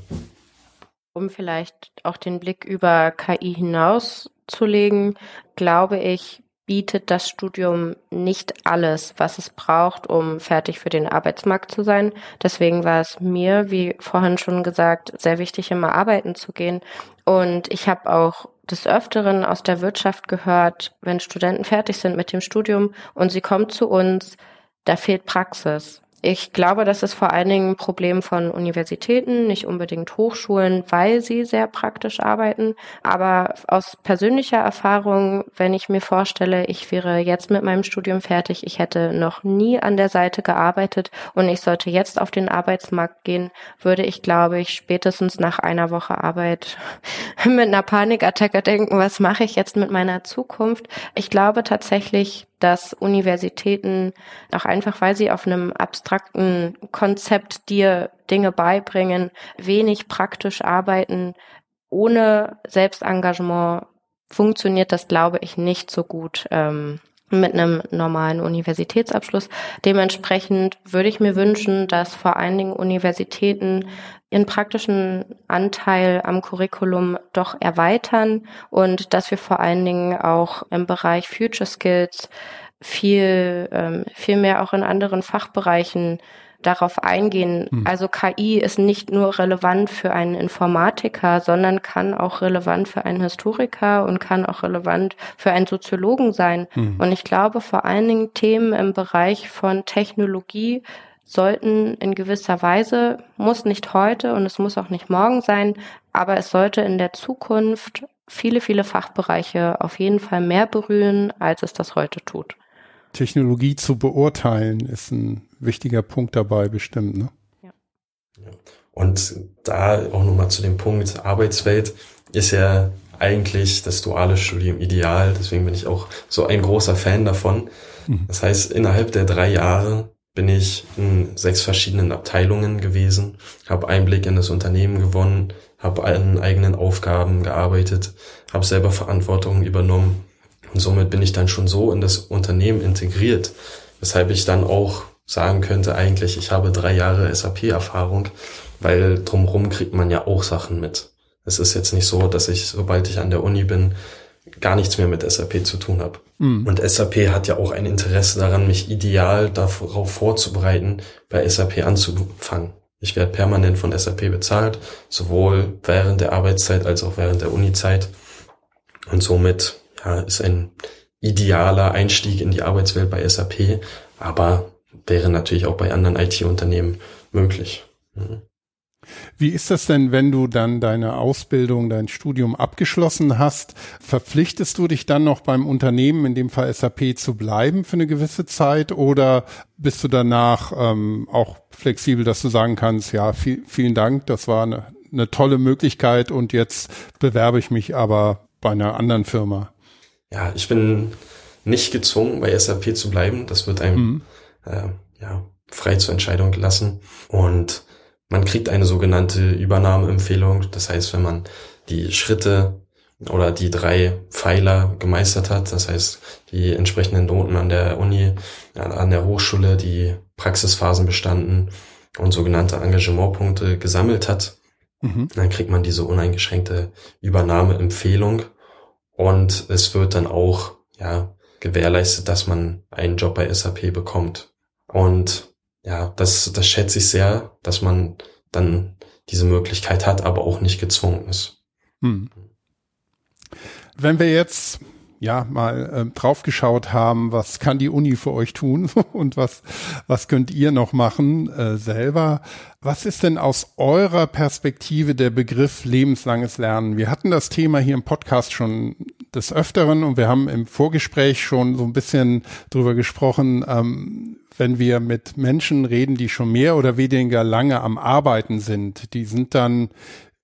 Um vielleicht auch den Blick über KI hinauszulegen, glaube ich, bietet das Studium nicht alles, was es braucht, um fertig für den Arbeitsmarkt zu sein. Deswegen war es mir, wie vorhin schon gesagt, sehr wichtig, immer arbeiten zu gehen. Und ich habe auch des Öfteren aus der Wirtschaft gehört, wenn Studenten fertig sind mit dem Studium und sie kommen zu uns, da fehlt Praxis. Ich glaube, das ist vor allen Dingen ein Problem von Universitäten, nicht unbedingt Hochschulen, weil sie sehr praktisch arbeiten. Aber aus persönlicher Erfahrung, wenn ich mir vorstelle, ich wäre jetzt mit meinem Studium fertig, ich hätte noch nie an der Seite gearbeitet und ich sollte jetzt auf den Arbeitsmarkt gehen, würde ich, glaube ich, spätestens nach einer Woche Arbeit (laughs) mit einer Panikattacke denken, was mache ich jetzt mit meiner Zukunft? Ich glaube tatsächlich, dass Universitäten auch einfach, weil sie auf einem abstrakten Konzept dir Dinge beibringen, wenig praktisch arbeiten, ohne Selbstengagement funktioniert das, glaube ich, nicht so gut. Ähm, mit einem normalen Universitätsabschluss. Dementsprechend würde ich mir wünschen, dass vor allen Dingen Universitäten ihren praktischen Anteil am Curriculum doch erweitern und dass wir vor allen Dingen auch im Bereich Future Skills viel, ähm, viel mehr auch in anderen Fachbereichen darauf eingehen. Hm. Also KI ist nicht nur relevant für einen Informatiker, sondern kann auch relevant für einen Historiker und kann auch relevant für einen Soziologen sein. Hm. Und ich glaube vor allen Dingen Themen im Bereich von Technologie sollten in gewisser Weise, muss nicht heute und es muss auch nicht morgen sein, aber es sollte in der Zukunft viele, viele Fachbereiche auf jeden Fall mehr berühren, als es das heute tut. Technologie zu beurteilen, ist ein wichtiger Punkt dabei bestimmt. Ne? Ja. Und da auch nochmal zu dem Punkt Arbeitswelt ist ja eigentlich das duale Studium ideal. Deswegen bin ich auch so ein großer Fan davon. Mhm. Das heißt, innerhalb der drei Jahre bin ich in sechs verschiedenen Abteilungen gewesen, habe Einblick in das Unternehmen gewonnen, habe an eigenen Aufgaben gearbeitet, habe selber Verantwortung übernommen und somit bin ich dann schon so in das Unternehmen integriert, weshalb ich dann auch sagen könnte, eigentlich, ich habe drei Jahre SAP-Erfahrung, weil drumherum kriegt man ja auch Sachen mit. Es ist jetzt nicht so, dass ich, sobald ich an der Uni bin, gar nichts mehr mit SAP zu tun habe. Mhm. Und SAP hat ja auch ein Interesse daran, mich ideal darauf vorzubereiten, bei SAP anzufangen. Ich werde permanent von SAP bezahlt, sowohl während der Arbeitszeit als auch während der Unizeit. Und somit ja, ist ein idealer Einstieg in die Arbeitswelt bei SAP, aber wäre natürlich auch bei anderen IT-Unternehmen möglich. Mhm. Wie ist das denn, wenn du dann deine Ausbildung, dein Studium abgeschlossen hast? Verpflichtest du dich dann noch beim Unternehmen, in dem Fall SAP, zu bleiben für eine gewisse Zeit oder bist du danach ähm, auch flexibel, dass du sagen kannst, ja, viel, vielen Dank, das war eine, eine tolle Möglichkeit und jetzt bewerbe ich mich aber bei einer anderen Firma? Ja, ich bin nicht gezwungen, bei SAP zu bleiben. Das wird einem mhm. äh, ja, frei zur Entscheidung gelassen. Und man kriegt eine sogenannte Übernahmeempfehlung. Das heißt, wenn man die Schritte oder die drei Pfeiler gemeistert hat, das heißt die entsprechenden Noten an der Uni, an der Hochschule, die Praxisphasen bestanden und sogenannte Engagementpunkte gesammelt hat, mhm. dann kriegt man diese uneingeschränkte Übernahmeempfehlung und es wird dann auch ja gewährleistet, dass man einen Job bei SAP bekommt. Und ja, das, das schätze ich sehr, dass man dann diese Möglichkeit hat, aber auch nicht gezwungen ist. Hm. Wenn wir jetzt ja mal äh, draufgeschaut haben, was kann die Uni für euch tun (laughs) und was was könnt ihr noch machen äh, selber? Was ist denn aus eurer Perspektive der Begriff lebenslanges Lernen? Wir hatten das Thema hier im Podcast schon des Öfteren und wir haben im Vorgespräch schon so ein bisschen drüber gesprochen, ähm, wenn wir mit Menschen reden, die schon mehr oder weniger lange am Arbeiten sind, die sind dann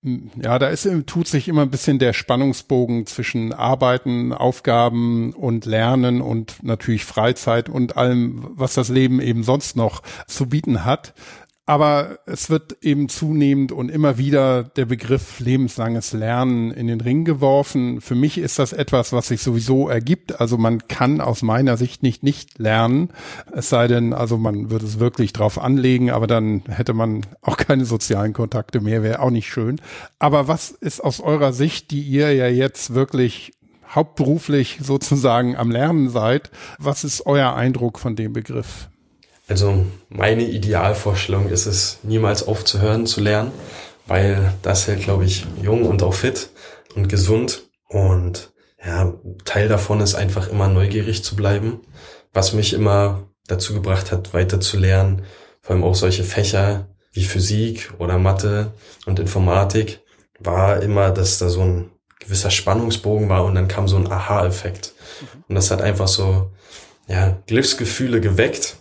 ja, da ist, tut sich immer ein bisschen der Spannungsbogen zwischen Arbeiten, Aufgaben und Lernen und natürlich Freizeit und allem, was das Leben eben sonst noch zu bieten hat. Aber es wird eben zunehmend und immer wieder der Begriff lebenslanges Lernen in den Ring geworfen. Für mich ist das etwas, was sich sowieso ergibt. Also man kann aus meiner Sicht nicht nicht lernen. Es sei denn, also man würde es wirklich drauf anlegen, aber dann hätte man auch keine sozialen Kontakte mehr, wäre auch nicht schön. Aber was ist aus eurer Sicht, die ihr ja jetzt wirklich hauptberuflich sozusagen am Lernen seid, was ist euer Eindruck von dem Begriff? Also meine Idealvorstellung ist es, niemals aufzuhören zu lernen, weil das hält, glaube ich, jung und auch fit und gesund. Und ja, Teil davon ist einfach immer neugierig zu bleiben, was mich immer dazu gebracht hat, weiter zu lernen. Vor allem auch solche Fächer wie Physik oder Mathe und Informatik war immer, dass da so ein gewisser Spannungsbogen war und dann kam so ein Aha-Effekt. Und das hat einfach so, ja, Glücksgefühle geweckt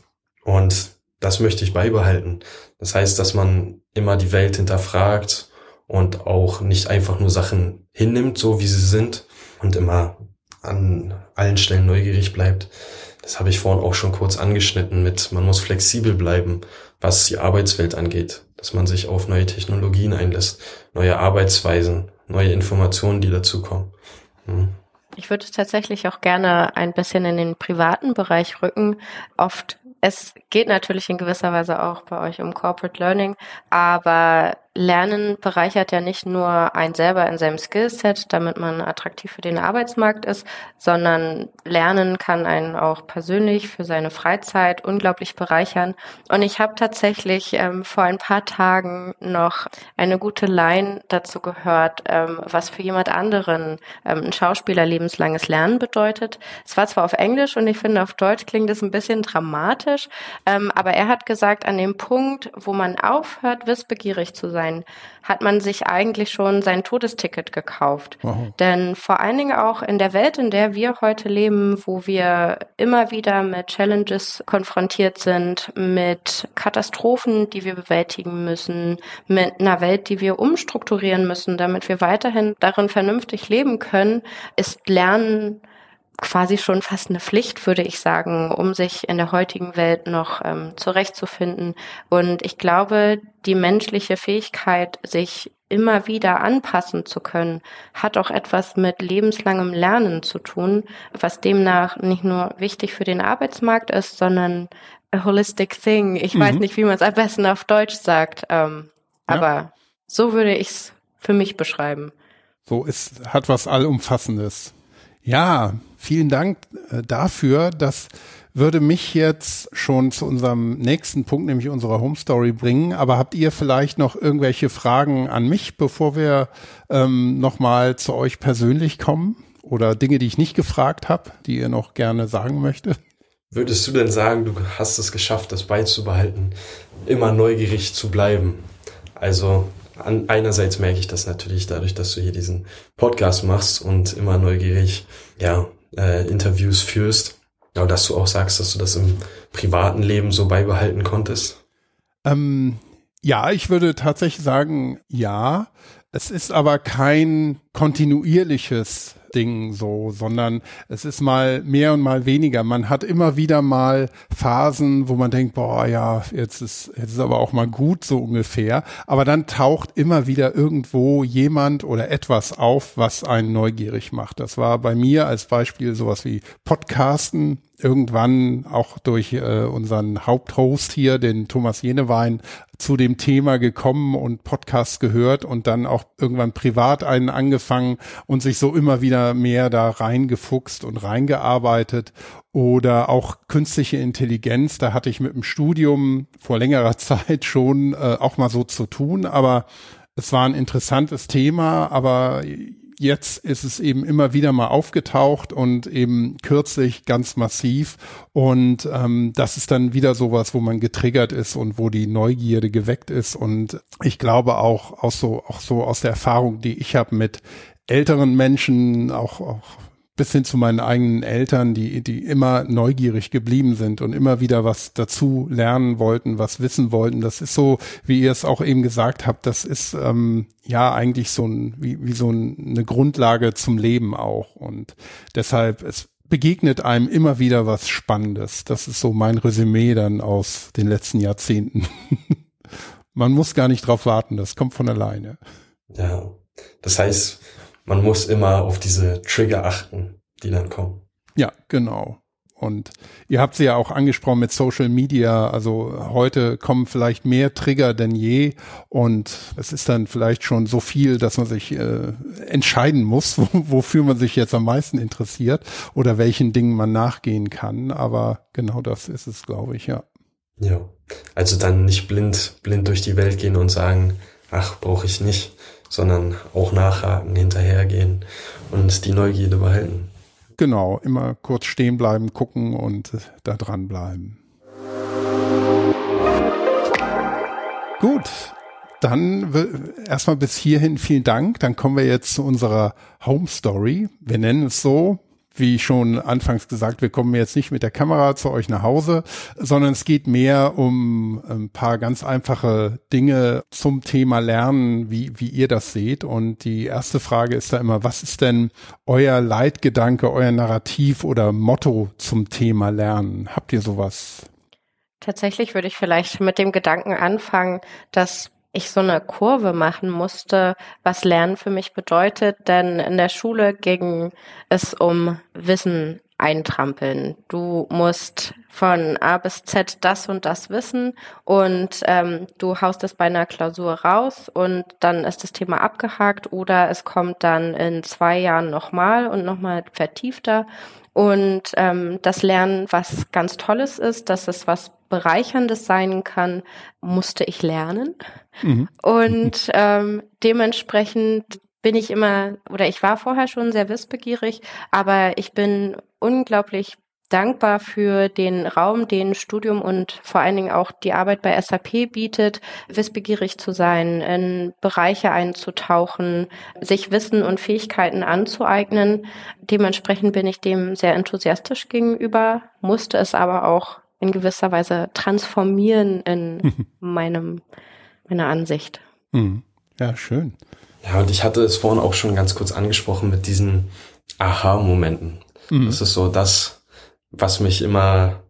und das möchte ich beibehalten. Das heißt, dass man immer die Welt hinterfragt und auch nicht einfach nur Sachen hinnimmt, so wie sie sind und immer an allen Stellen neugierig bleibt. Das habe ich vorhin auch schon kurz angeschnitten mit, man muss flexibel bleiben, was die Arbeitswelt angeht, dass man sich auf neue Technologien einlässt, neue Arbeitsweisen, neue Informationen, die dazukommen. Hm. Ich würde tatsächlich auch gerne ein bisschen in den privaten Bereich rücken. Oft es geht natürlich in gewisser Weise auch bei euch um Corporate Learning, aber Lernen bereichert ja nicht nur ein selber in seinem Skillset, damit man attraktiv für den Arbeitsmarkt ist, sondern Lernen kann einen auch persönlich für seine Freizeit unglaublich bereichern. Und ich habe tatsächlich ähm, vor ein paar Tagen noch eine gute Line dazu gehört, ähm, was für jemand anderen ähm, ein Schauspieler lebenslanges Lernen bedeutet. Es war zwar auf Englisch und ich finde auf Deutsch klingt es ein bisschen dramatisch, ähm, aber er hat gesagt, an dem Punkt, wo man aufhört, wissbegierig zu sein, sein, hat man sich eigentlich schon sein Todesticket gekauft. Wow. Denn vor allen Dingen auch in der Welt, in der wir heute leben, wo wir immer wieder mit Challenges konfrontiert sind, mit Katastrophen, die wir bewältigen müssen, mit einer Welt, die wir umstrukturieren müssen, damit wir weiterhin darin vernünftig leben können, ist Lernen quasi schon fast eine Pflicht, würde ich sagen, um sich in der heutigen Welt noch ähm, zurechtzufinden. Und ich glaube, die menschliche Fähigkeit, sich immer wieder anpassen zu können, hat auch etwas mit lebenslangem Lernen zu tun, was demnach nicht nur wichtig für den Arbeitsmarkt ist, sondern a holistic thing. Ich mhm. weiß nicht, wie man es am besten auf Deutsch sagt, ähm, ja. aber so würde ich es für mich beschreiben. So, es hat was Allumfassendes. Ja, vielen Dank äh, dafür. Das würde mich jetzt schon zu unserem nächsten Punkt, nämlich unserer Home Story bringen. Aber habt ihr vielleicht noch irgendwelche Fragen an mich, bevor wir ähm, nochmal zu euch persönlich kommen? Oder Dinge, die ich nicht gefragt habe, die ihr noch gerne sagen möchtet? Würdest du denn sagen, du hast es geschafft, das beizubehalten, immer neugierig zu bleiben? Also an, einerseits merke ich das natürlich dadurch, dass du hier diesen Podcast machst und immer neugierig ja, äh, Interviews führst. Ja, dass du auch sagst, dass du das im privaten Leben so beibehalten konntest. Ähm, ja, ich würde tatsächlich sagen, ja. Es ist aber kein kontinuierliches Ding so, sondern es ist mal mehr und mal weniger. Man hat immer wieder mal Phasen, wo man denkt, boah, ja, jetzt ist, jetzt ist aber auch mal gut, so ungefähr. Aber dann taucht immer wieder irgendwo jemand oder etwas auf, was einen neugierig macht. Das war bei mir als Beispiel sowas wie Podcasten irgendwann auch durch äh, unseren Haupthost hier, den Thomas Jenewein, zu dem Thema gekommen und Podcasts gehört und dann auch irgendwann privat einen angefangen und sich so immer wieder mehr da reingefuchst und reingearbeitet. Oder auch künstliche Intelligenz, da hatte ich mit dem Studium vor längerer (laughs) Zeit schon äh, auch mal so zu tun, aber es war ein interessantes Thema, aber jetzt ist es eben immer wieder mal aufgetaucht und eben kürzlich ganz massiv. Und ähm, das ist dann wieder sowas, wo man getriggert ist und wo die Neugierde geweckt ist. Und ich glaube auch, auch so, auch so aus der Erfahrung, die ich habe mit älteren Menschen, auch, auch bis hin zu meinen eigenen Eltern, die, die immer neugierig geblieben sind und immer wieder was dazu lernen wollten, was wissen wollten. Das ist so, wie ihr es auch eben gesagt habt, das ist ähm, ja eigentlich so ein, wie, wie so ein, eine Grundlage zum Leben auch. Und deshalb, es begegnet einem immer wieder was Spannendes. Das ist so mein Resümee dann aus den letzten Jahrzehnten. (laughs) man muss gar nicht drauf warten, das kommt von alleine. Ja, das heißt, man muss immer auf diese Trigger achten, die dann kommen. Ja, genau. Und ihr habt sie ja auch angesprochen mit Social Media. Also heute kommen vielleicht mehr Trigger denn je. Und es ist dann vielleicht schon so viel, dass man sich äh, entscheiden muss, (laughs) wofür man sich jetzt am meisten interessiert oder welchen Dingen man nachgehen kann. Aber genau das ist es, glaube ich, ja. Ja. Also dann nicht blind, blind durch die Welt gehen und sagen, ach, brauche ich nicht, sondern auch nachhaken, hinterhergehen und die Neugierde behalten. Genau, immer kurz stehen bleiben, gucken und da dran bleiben. Gut, dann erstmal bis hierhin vielen Dank. Dann kommen wir jetzt zu unserer Home Story. Wir nennen es so, wie schon anfangs gesagt, wir kommen jetzt nicht mit der Kamera zu euch nach Hause, sondern es geht mehr um ein paar ganz einfache Dinge zum Thema Lernen, wie, wie ihr das seht. Und die erste Frage ist da immer, was ist denn euer Leitgedanke, euer Narrativ oder Motto zum Thema Lernen? Habt ihr sowas? Tatsächlich würde ich vielleicht mit dem Gedanken anfangen, dass ich so eine Kurve machen musste, was Lernen für mich bedeutet, denn in der Schule ging es um Wissen eintrampeln. Du musst von A bis Z das und das wissen und ähm, du haust es bei einer Klausur raus und dann ist das Thema abgehakt oder es kommt dann in zwei Jahren nochmal und nochmal vertiefter. Und ähm, das Lernen, was ganz Tolles ist, dass es was Bereicherndes sein kann, musste ich lernen. Mhm. Und ähm, dementsprechend bin ich immer, oder ich war vorher schon sehr wissbegierig, aber ich bin unglaublich dankbar für den Raum, den Studium und vor allen Dingen auch die Arbeit bei SAP bietet, wissbegierig zu sein, in Bereiche einzutauchen, sich Wissen und Fähigkeiten anzueignen. Dementsprechend bin ich dem sehr enthusiastisch gegenüber, musste es aber auch in gewisser Weise transformieren in (laughs) meinem, meiner Ansicht. Mhm. Ja, schön. Ja, und ich hatte es vorhin auch schon ganz kurz angesprochen mit diesen Aha-Momenten. Mhm. Das ist so das, was mich immer,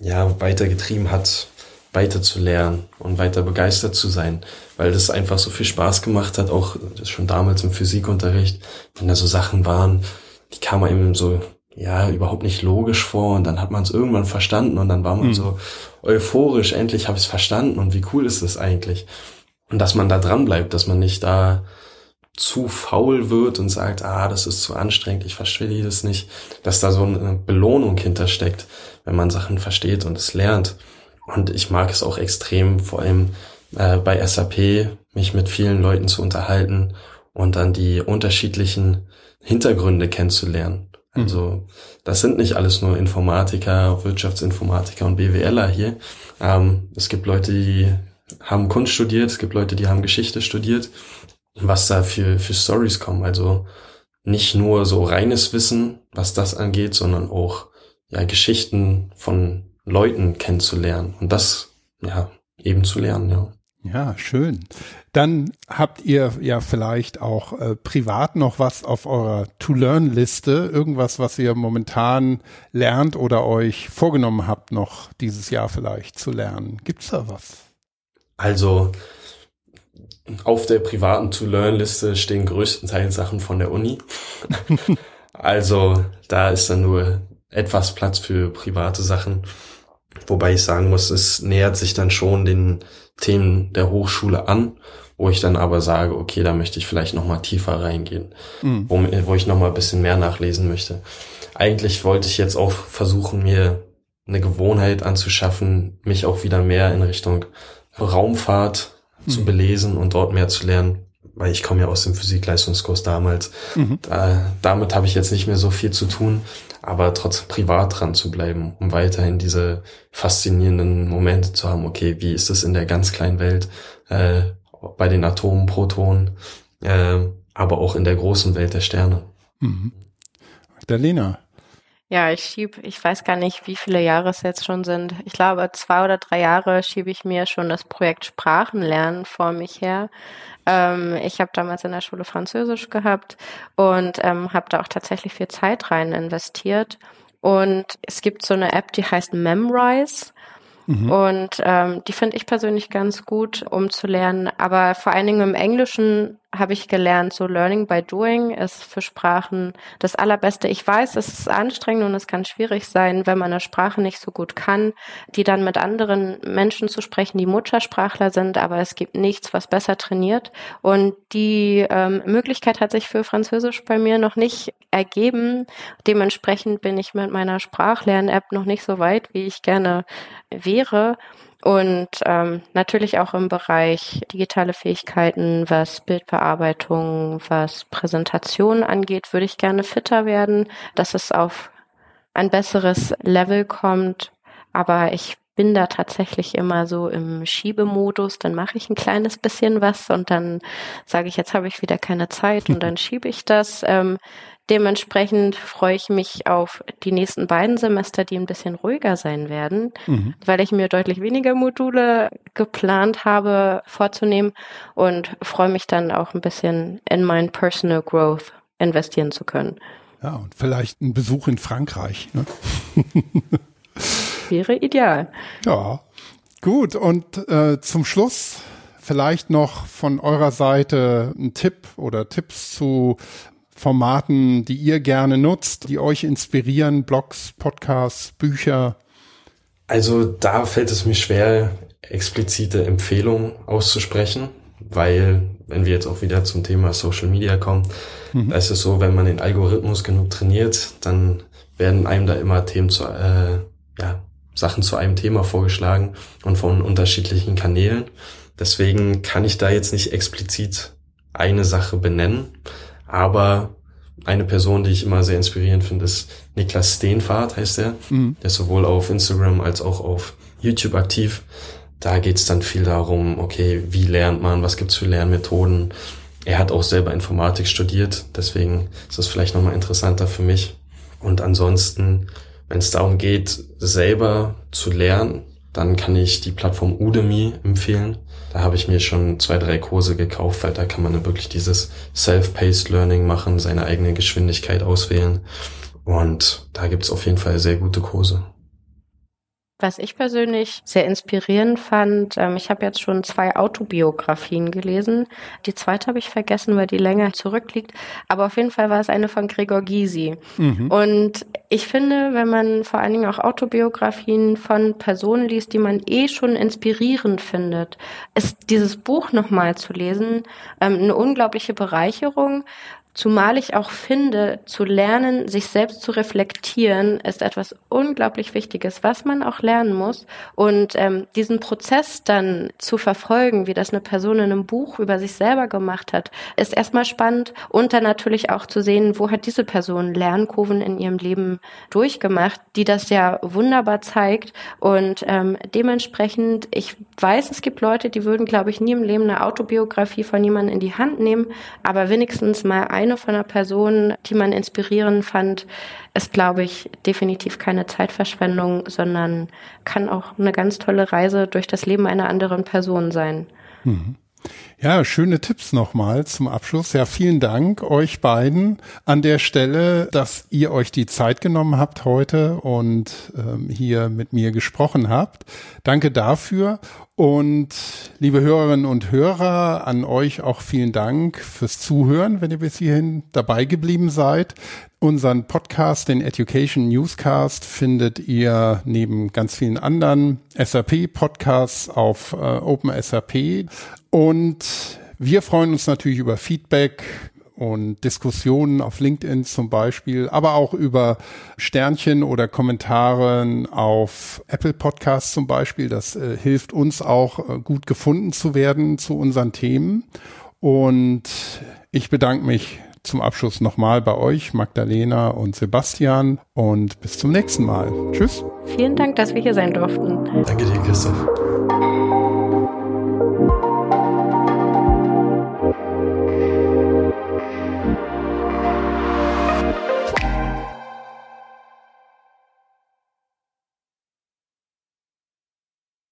ja, weitergetrieben hat, weiter zu lernen und weiter begeistert zu sein, weil das einfach so viel Spaß gemacht hat, auch schon damals im Physikunterricht, wenn da so Sachen waren, die kamen einem so ja überhaupt nicht logisch vor und dann hat man es irgendwann verstanden und dann war man mhm. so euphorisch, endlich habe ich es verstanden und wie cool ist das eigentlich? Und dass man da dran bleibt, dass man nicht da zu faul wird und sagt, ah, das ist zu anstrengend, ich verstehe das nicht, dass da so eine Belohnung hintersteckt, wenn man Sachen versteht und es lernt. Und ich mag es auch extrem, vor allem äh, bei SAP, mich mit vielen Leuten zu unterhalten und dann die unterschiedlichen Hintergründe kennenzulernen. Mhm. Also das sind nicht alles nur Informatiker, Wirtschaftsinformatiker und BWLer hier. Ähm, es gibt Leute, die haben Kunst studiert, es gibt Leute, die haben Geschichte studiert. Was da für, für Stories kommen. Also nicht nur so reines Wissen, was das angeht, sondern auch ja Geschichten von Leuten kennenzulernen und das ja eben zu lernen, ja. Ja, schön. Dann habt ihr ja vielleicht auch äh, privat noch was auf eurer To-Learn-Liste, irgendwas, was ihr momentan lernt oder euch vorgenommen habt, noch dieses Jahr vielleicht zu lernen. Gibt's da was? Also auf der privaten To-Learn-Liste stehen größtenteils Sachen von der Uni. (laughs) also da ist dann nur etwas Platz für private Sachen. Wobei ich sagen muss, es nähert sich dann schon den Themen der Hochschule an, wo ich dann aber sage, okay, da möchte ich vielleicht noch mal tiefer reingehen, mhm. wo, wo ich noch mal ein bisschen mehr nachlesen möchte. Eigentlich wollte ich jetzt auch versuchen, mir eine Gewohnheit anzuschaffen, mich auch wieder mehr in Richtung Raumfahrt mhm. zu belesen und dort mehr zu lernen, weil ich komme ja aus dem Physikleistungskurs damals. Mhm. Da, damit habe ich jetzt nicht mehr so viel zu tun, aber trotzdem privat dran zu bleiben, um weiterhin diese faszinierenden Momente zu haben. Okay, wie ist es in der ganz kleinen Welt äh, bei den Atomen, Protonen, äh, aber auch in der großen Welt der Sterne. Mhm. Magdalena. Ja, ich schieb, ich weiß gar nicht, wie viele Jahre es jetzt schon sind. Ich glaube, zwei oder drei Jahre schiebe ich mir schon das Projekt Sprachenlernen vor mich her. Ähm, ich habe damals in der Schule Französisch gehabt und ähm, habe da auch tatsächlich viel Zeit rein investiert. Und es gibt so eine App, die heißt Memrise. Mhm. Und ähm, die finde ich persönlich ganz gut, um zu lernen. Aber vor allen Dingen im Englischen habe ich gelernt, so Learning by Doing ist für Sprachen das Allerbeste. Ich weiß, es ist anstrengend und es kann schwierig sein, wenn man eine Sprache nicht so gut kann, die dann mit anderen Menschen zu sprechen, die Muttersprachler sind, aber es gibt nichts, was besser trainiert. Und die ähm, Möglichkeit hat sich für Französisch bei mir noch nicht ergeben. Dementsprechend bin ich mit meiner Sprachlern-App noch nicht so weit, wie ich gerne wäre. Und ähm, natürlich auch im Bereich digitale Fähigkeiten, was Bildbearbeitung, was Präsentation angeht, würde ich gerne fitter werden, dass es auf ein besseres Level kommt. Aber ich bin da tatsächlich immer so im Schiebemodus, dann mache ich ein kleines bisschen was und dann sage ich, jetzt habe ich wieder keine Zeit und dann (laughs) schiebe ich das. Ähm, Dementsprechend freue ich mich auf die nächsten beiden Semester, die ein bisschen ruhiger sein werden, mhm. weil ich mir deutlich weniger Module geplant habe vorzunehmen und freue mich dann auch ein bisschen in mein Personal Growth investieren zu können. Ja, und vielleicht ein Besuch in Frankreich. Ne? (laughs) Wäre ideal. Ja, gut. Und äh, zum Schluss vielleicht noch von eurer Seite ein Tipp oder Tipps zu Formaten, die ihr gerne nutzt, die euch inspirieren, Blogs, Podcasts, Bücher? Also da fällt es mir schwer, explizite Empfehlungen auszusprechen, weil wenn wir jetzt auch wieder zum Thema Social Media kommen, mhm. da ist es so, wenn man den Algorithmus genug trainiert, dann werden einem da immer Themen zu, äh, ja, Sachen zu einem Thema vorgeschlagen und von unterschiedlichen Kanälen. Deswegen kann ich da jetzt nicht explizit eine Sache benennen. Aber eine Person, die ich immer sehr inspirierend finde, ist Niklas Steenfahrt, heißt er. Mhm. Der ist sowohl auf Instagram als auch auf YouTube aktiv. Da geht's dann viel darum, okay, wie lernt man, was gibt's für Lernmethoden. Er hat auch selber Informatik studiert, deswegen ist das vielleicht nochmal interessanter für mich. Und ansonsten, wenn es darum geht, selber zu lernen, dann kann ich die Plattform Udemy empfehlen. Da habe ich mir schon zwei, drei Kurse gekauft, weil da kann man wirklich dieses Self-Paced Learning machen, seine eigene Geschwindigkeit auswählen. Und da gibt's auf jeden Fall sehr gute Kurse. Was ich persönlich sehr inspirierend fand, ähm, ich habe jetzt schon zwei Autobiografien gelesen. Die zweite habe ich vergessen, weil die länger zurückliegt. Aber auf jeden Fall war es eine von Gregor Gysi. Mhm. Und ich finde, wenn man vor allen Dingen auch Autobiografien von Personen liest, die man eh schon inspirierend findet, ist dieses Buch nochmal zu lesen ähm, eine unglaubliche Bereicherung, Zumal ich auch finde, zu lernen, sich selbst zu reflektieren, ist etwas unglaublich Wichtiges, was man auch lernen muss. Und ähm, diesen Prozess dann zu verfolgen, wie das eine Person in einem Buch über sich selber gemacht hat, ist erstmal spannend. Und dann natürlich auch zu sehen, wo hat diese Person Lernkurven in ihrem Leben durchgemacht, die das ja wunderbar zeigt. Und ähm, dementsprechend, ich weiß, es gibt Leute, die würden, glaube ich, nie im Leben eine Autobiografie von jemandem in die Hand nehmen, aber wenigstens mal ein eine von einer Person, die man inspirierend fand, ist, glaube ich, definitiv keine Zeitverschwendung, sondern kann auch eine ganz tolle Reise durch das Leben einer anderen Person sein. Mhm. Ja, schöne Tipps nochmal zum Abschluss. Ja, vielen Dank euch beiden an der Stelle, dass ihr euch die Zeit genommen habt heute und ähm, hier mit mir gesprochen habt. Danke dafür. Und liebe Hörerinnen und Hörer, an euch auch vielen Dank fürs Zuhören, wenn ihr bis hierhin dabei geblieben seid. Unseren Podcast, den Education Newscast, findet ihr neben ganz vielen anderen SAP-Podcasts auf äh, OpenSAP. Und wir freuen uns natürlich über Feedback und Diskussionen auf LinkedIn zum Beispiel, aber auch über Sternchen oder Kommentaren auf Apple Podcasts zum Beispiel. Das äh, hilft uns auch äh, gut gefunden zu werden zu unseren Themen. Und ich bedanke mich zum Abschluss nochmal bei euch, Magdalena und Sebastian. Und bis zum nächsten Mal. Tschüss. Vielen Dank, dass wir hier sein durften. Danke dir, Christoph.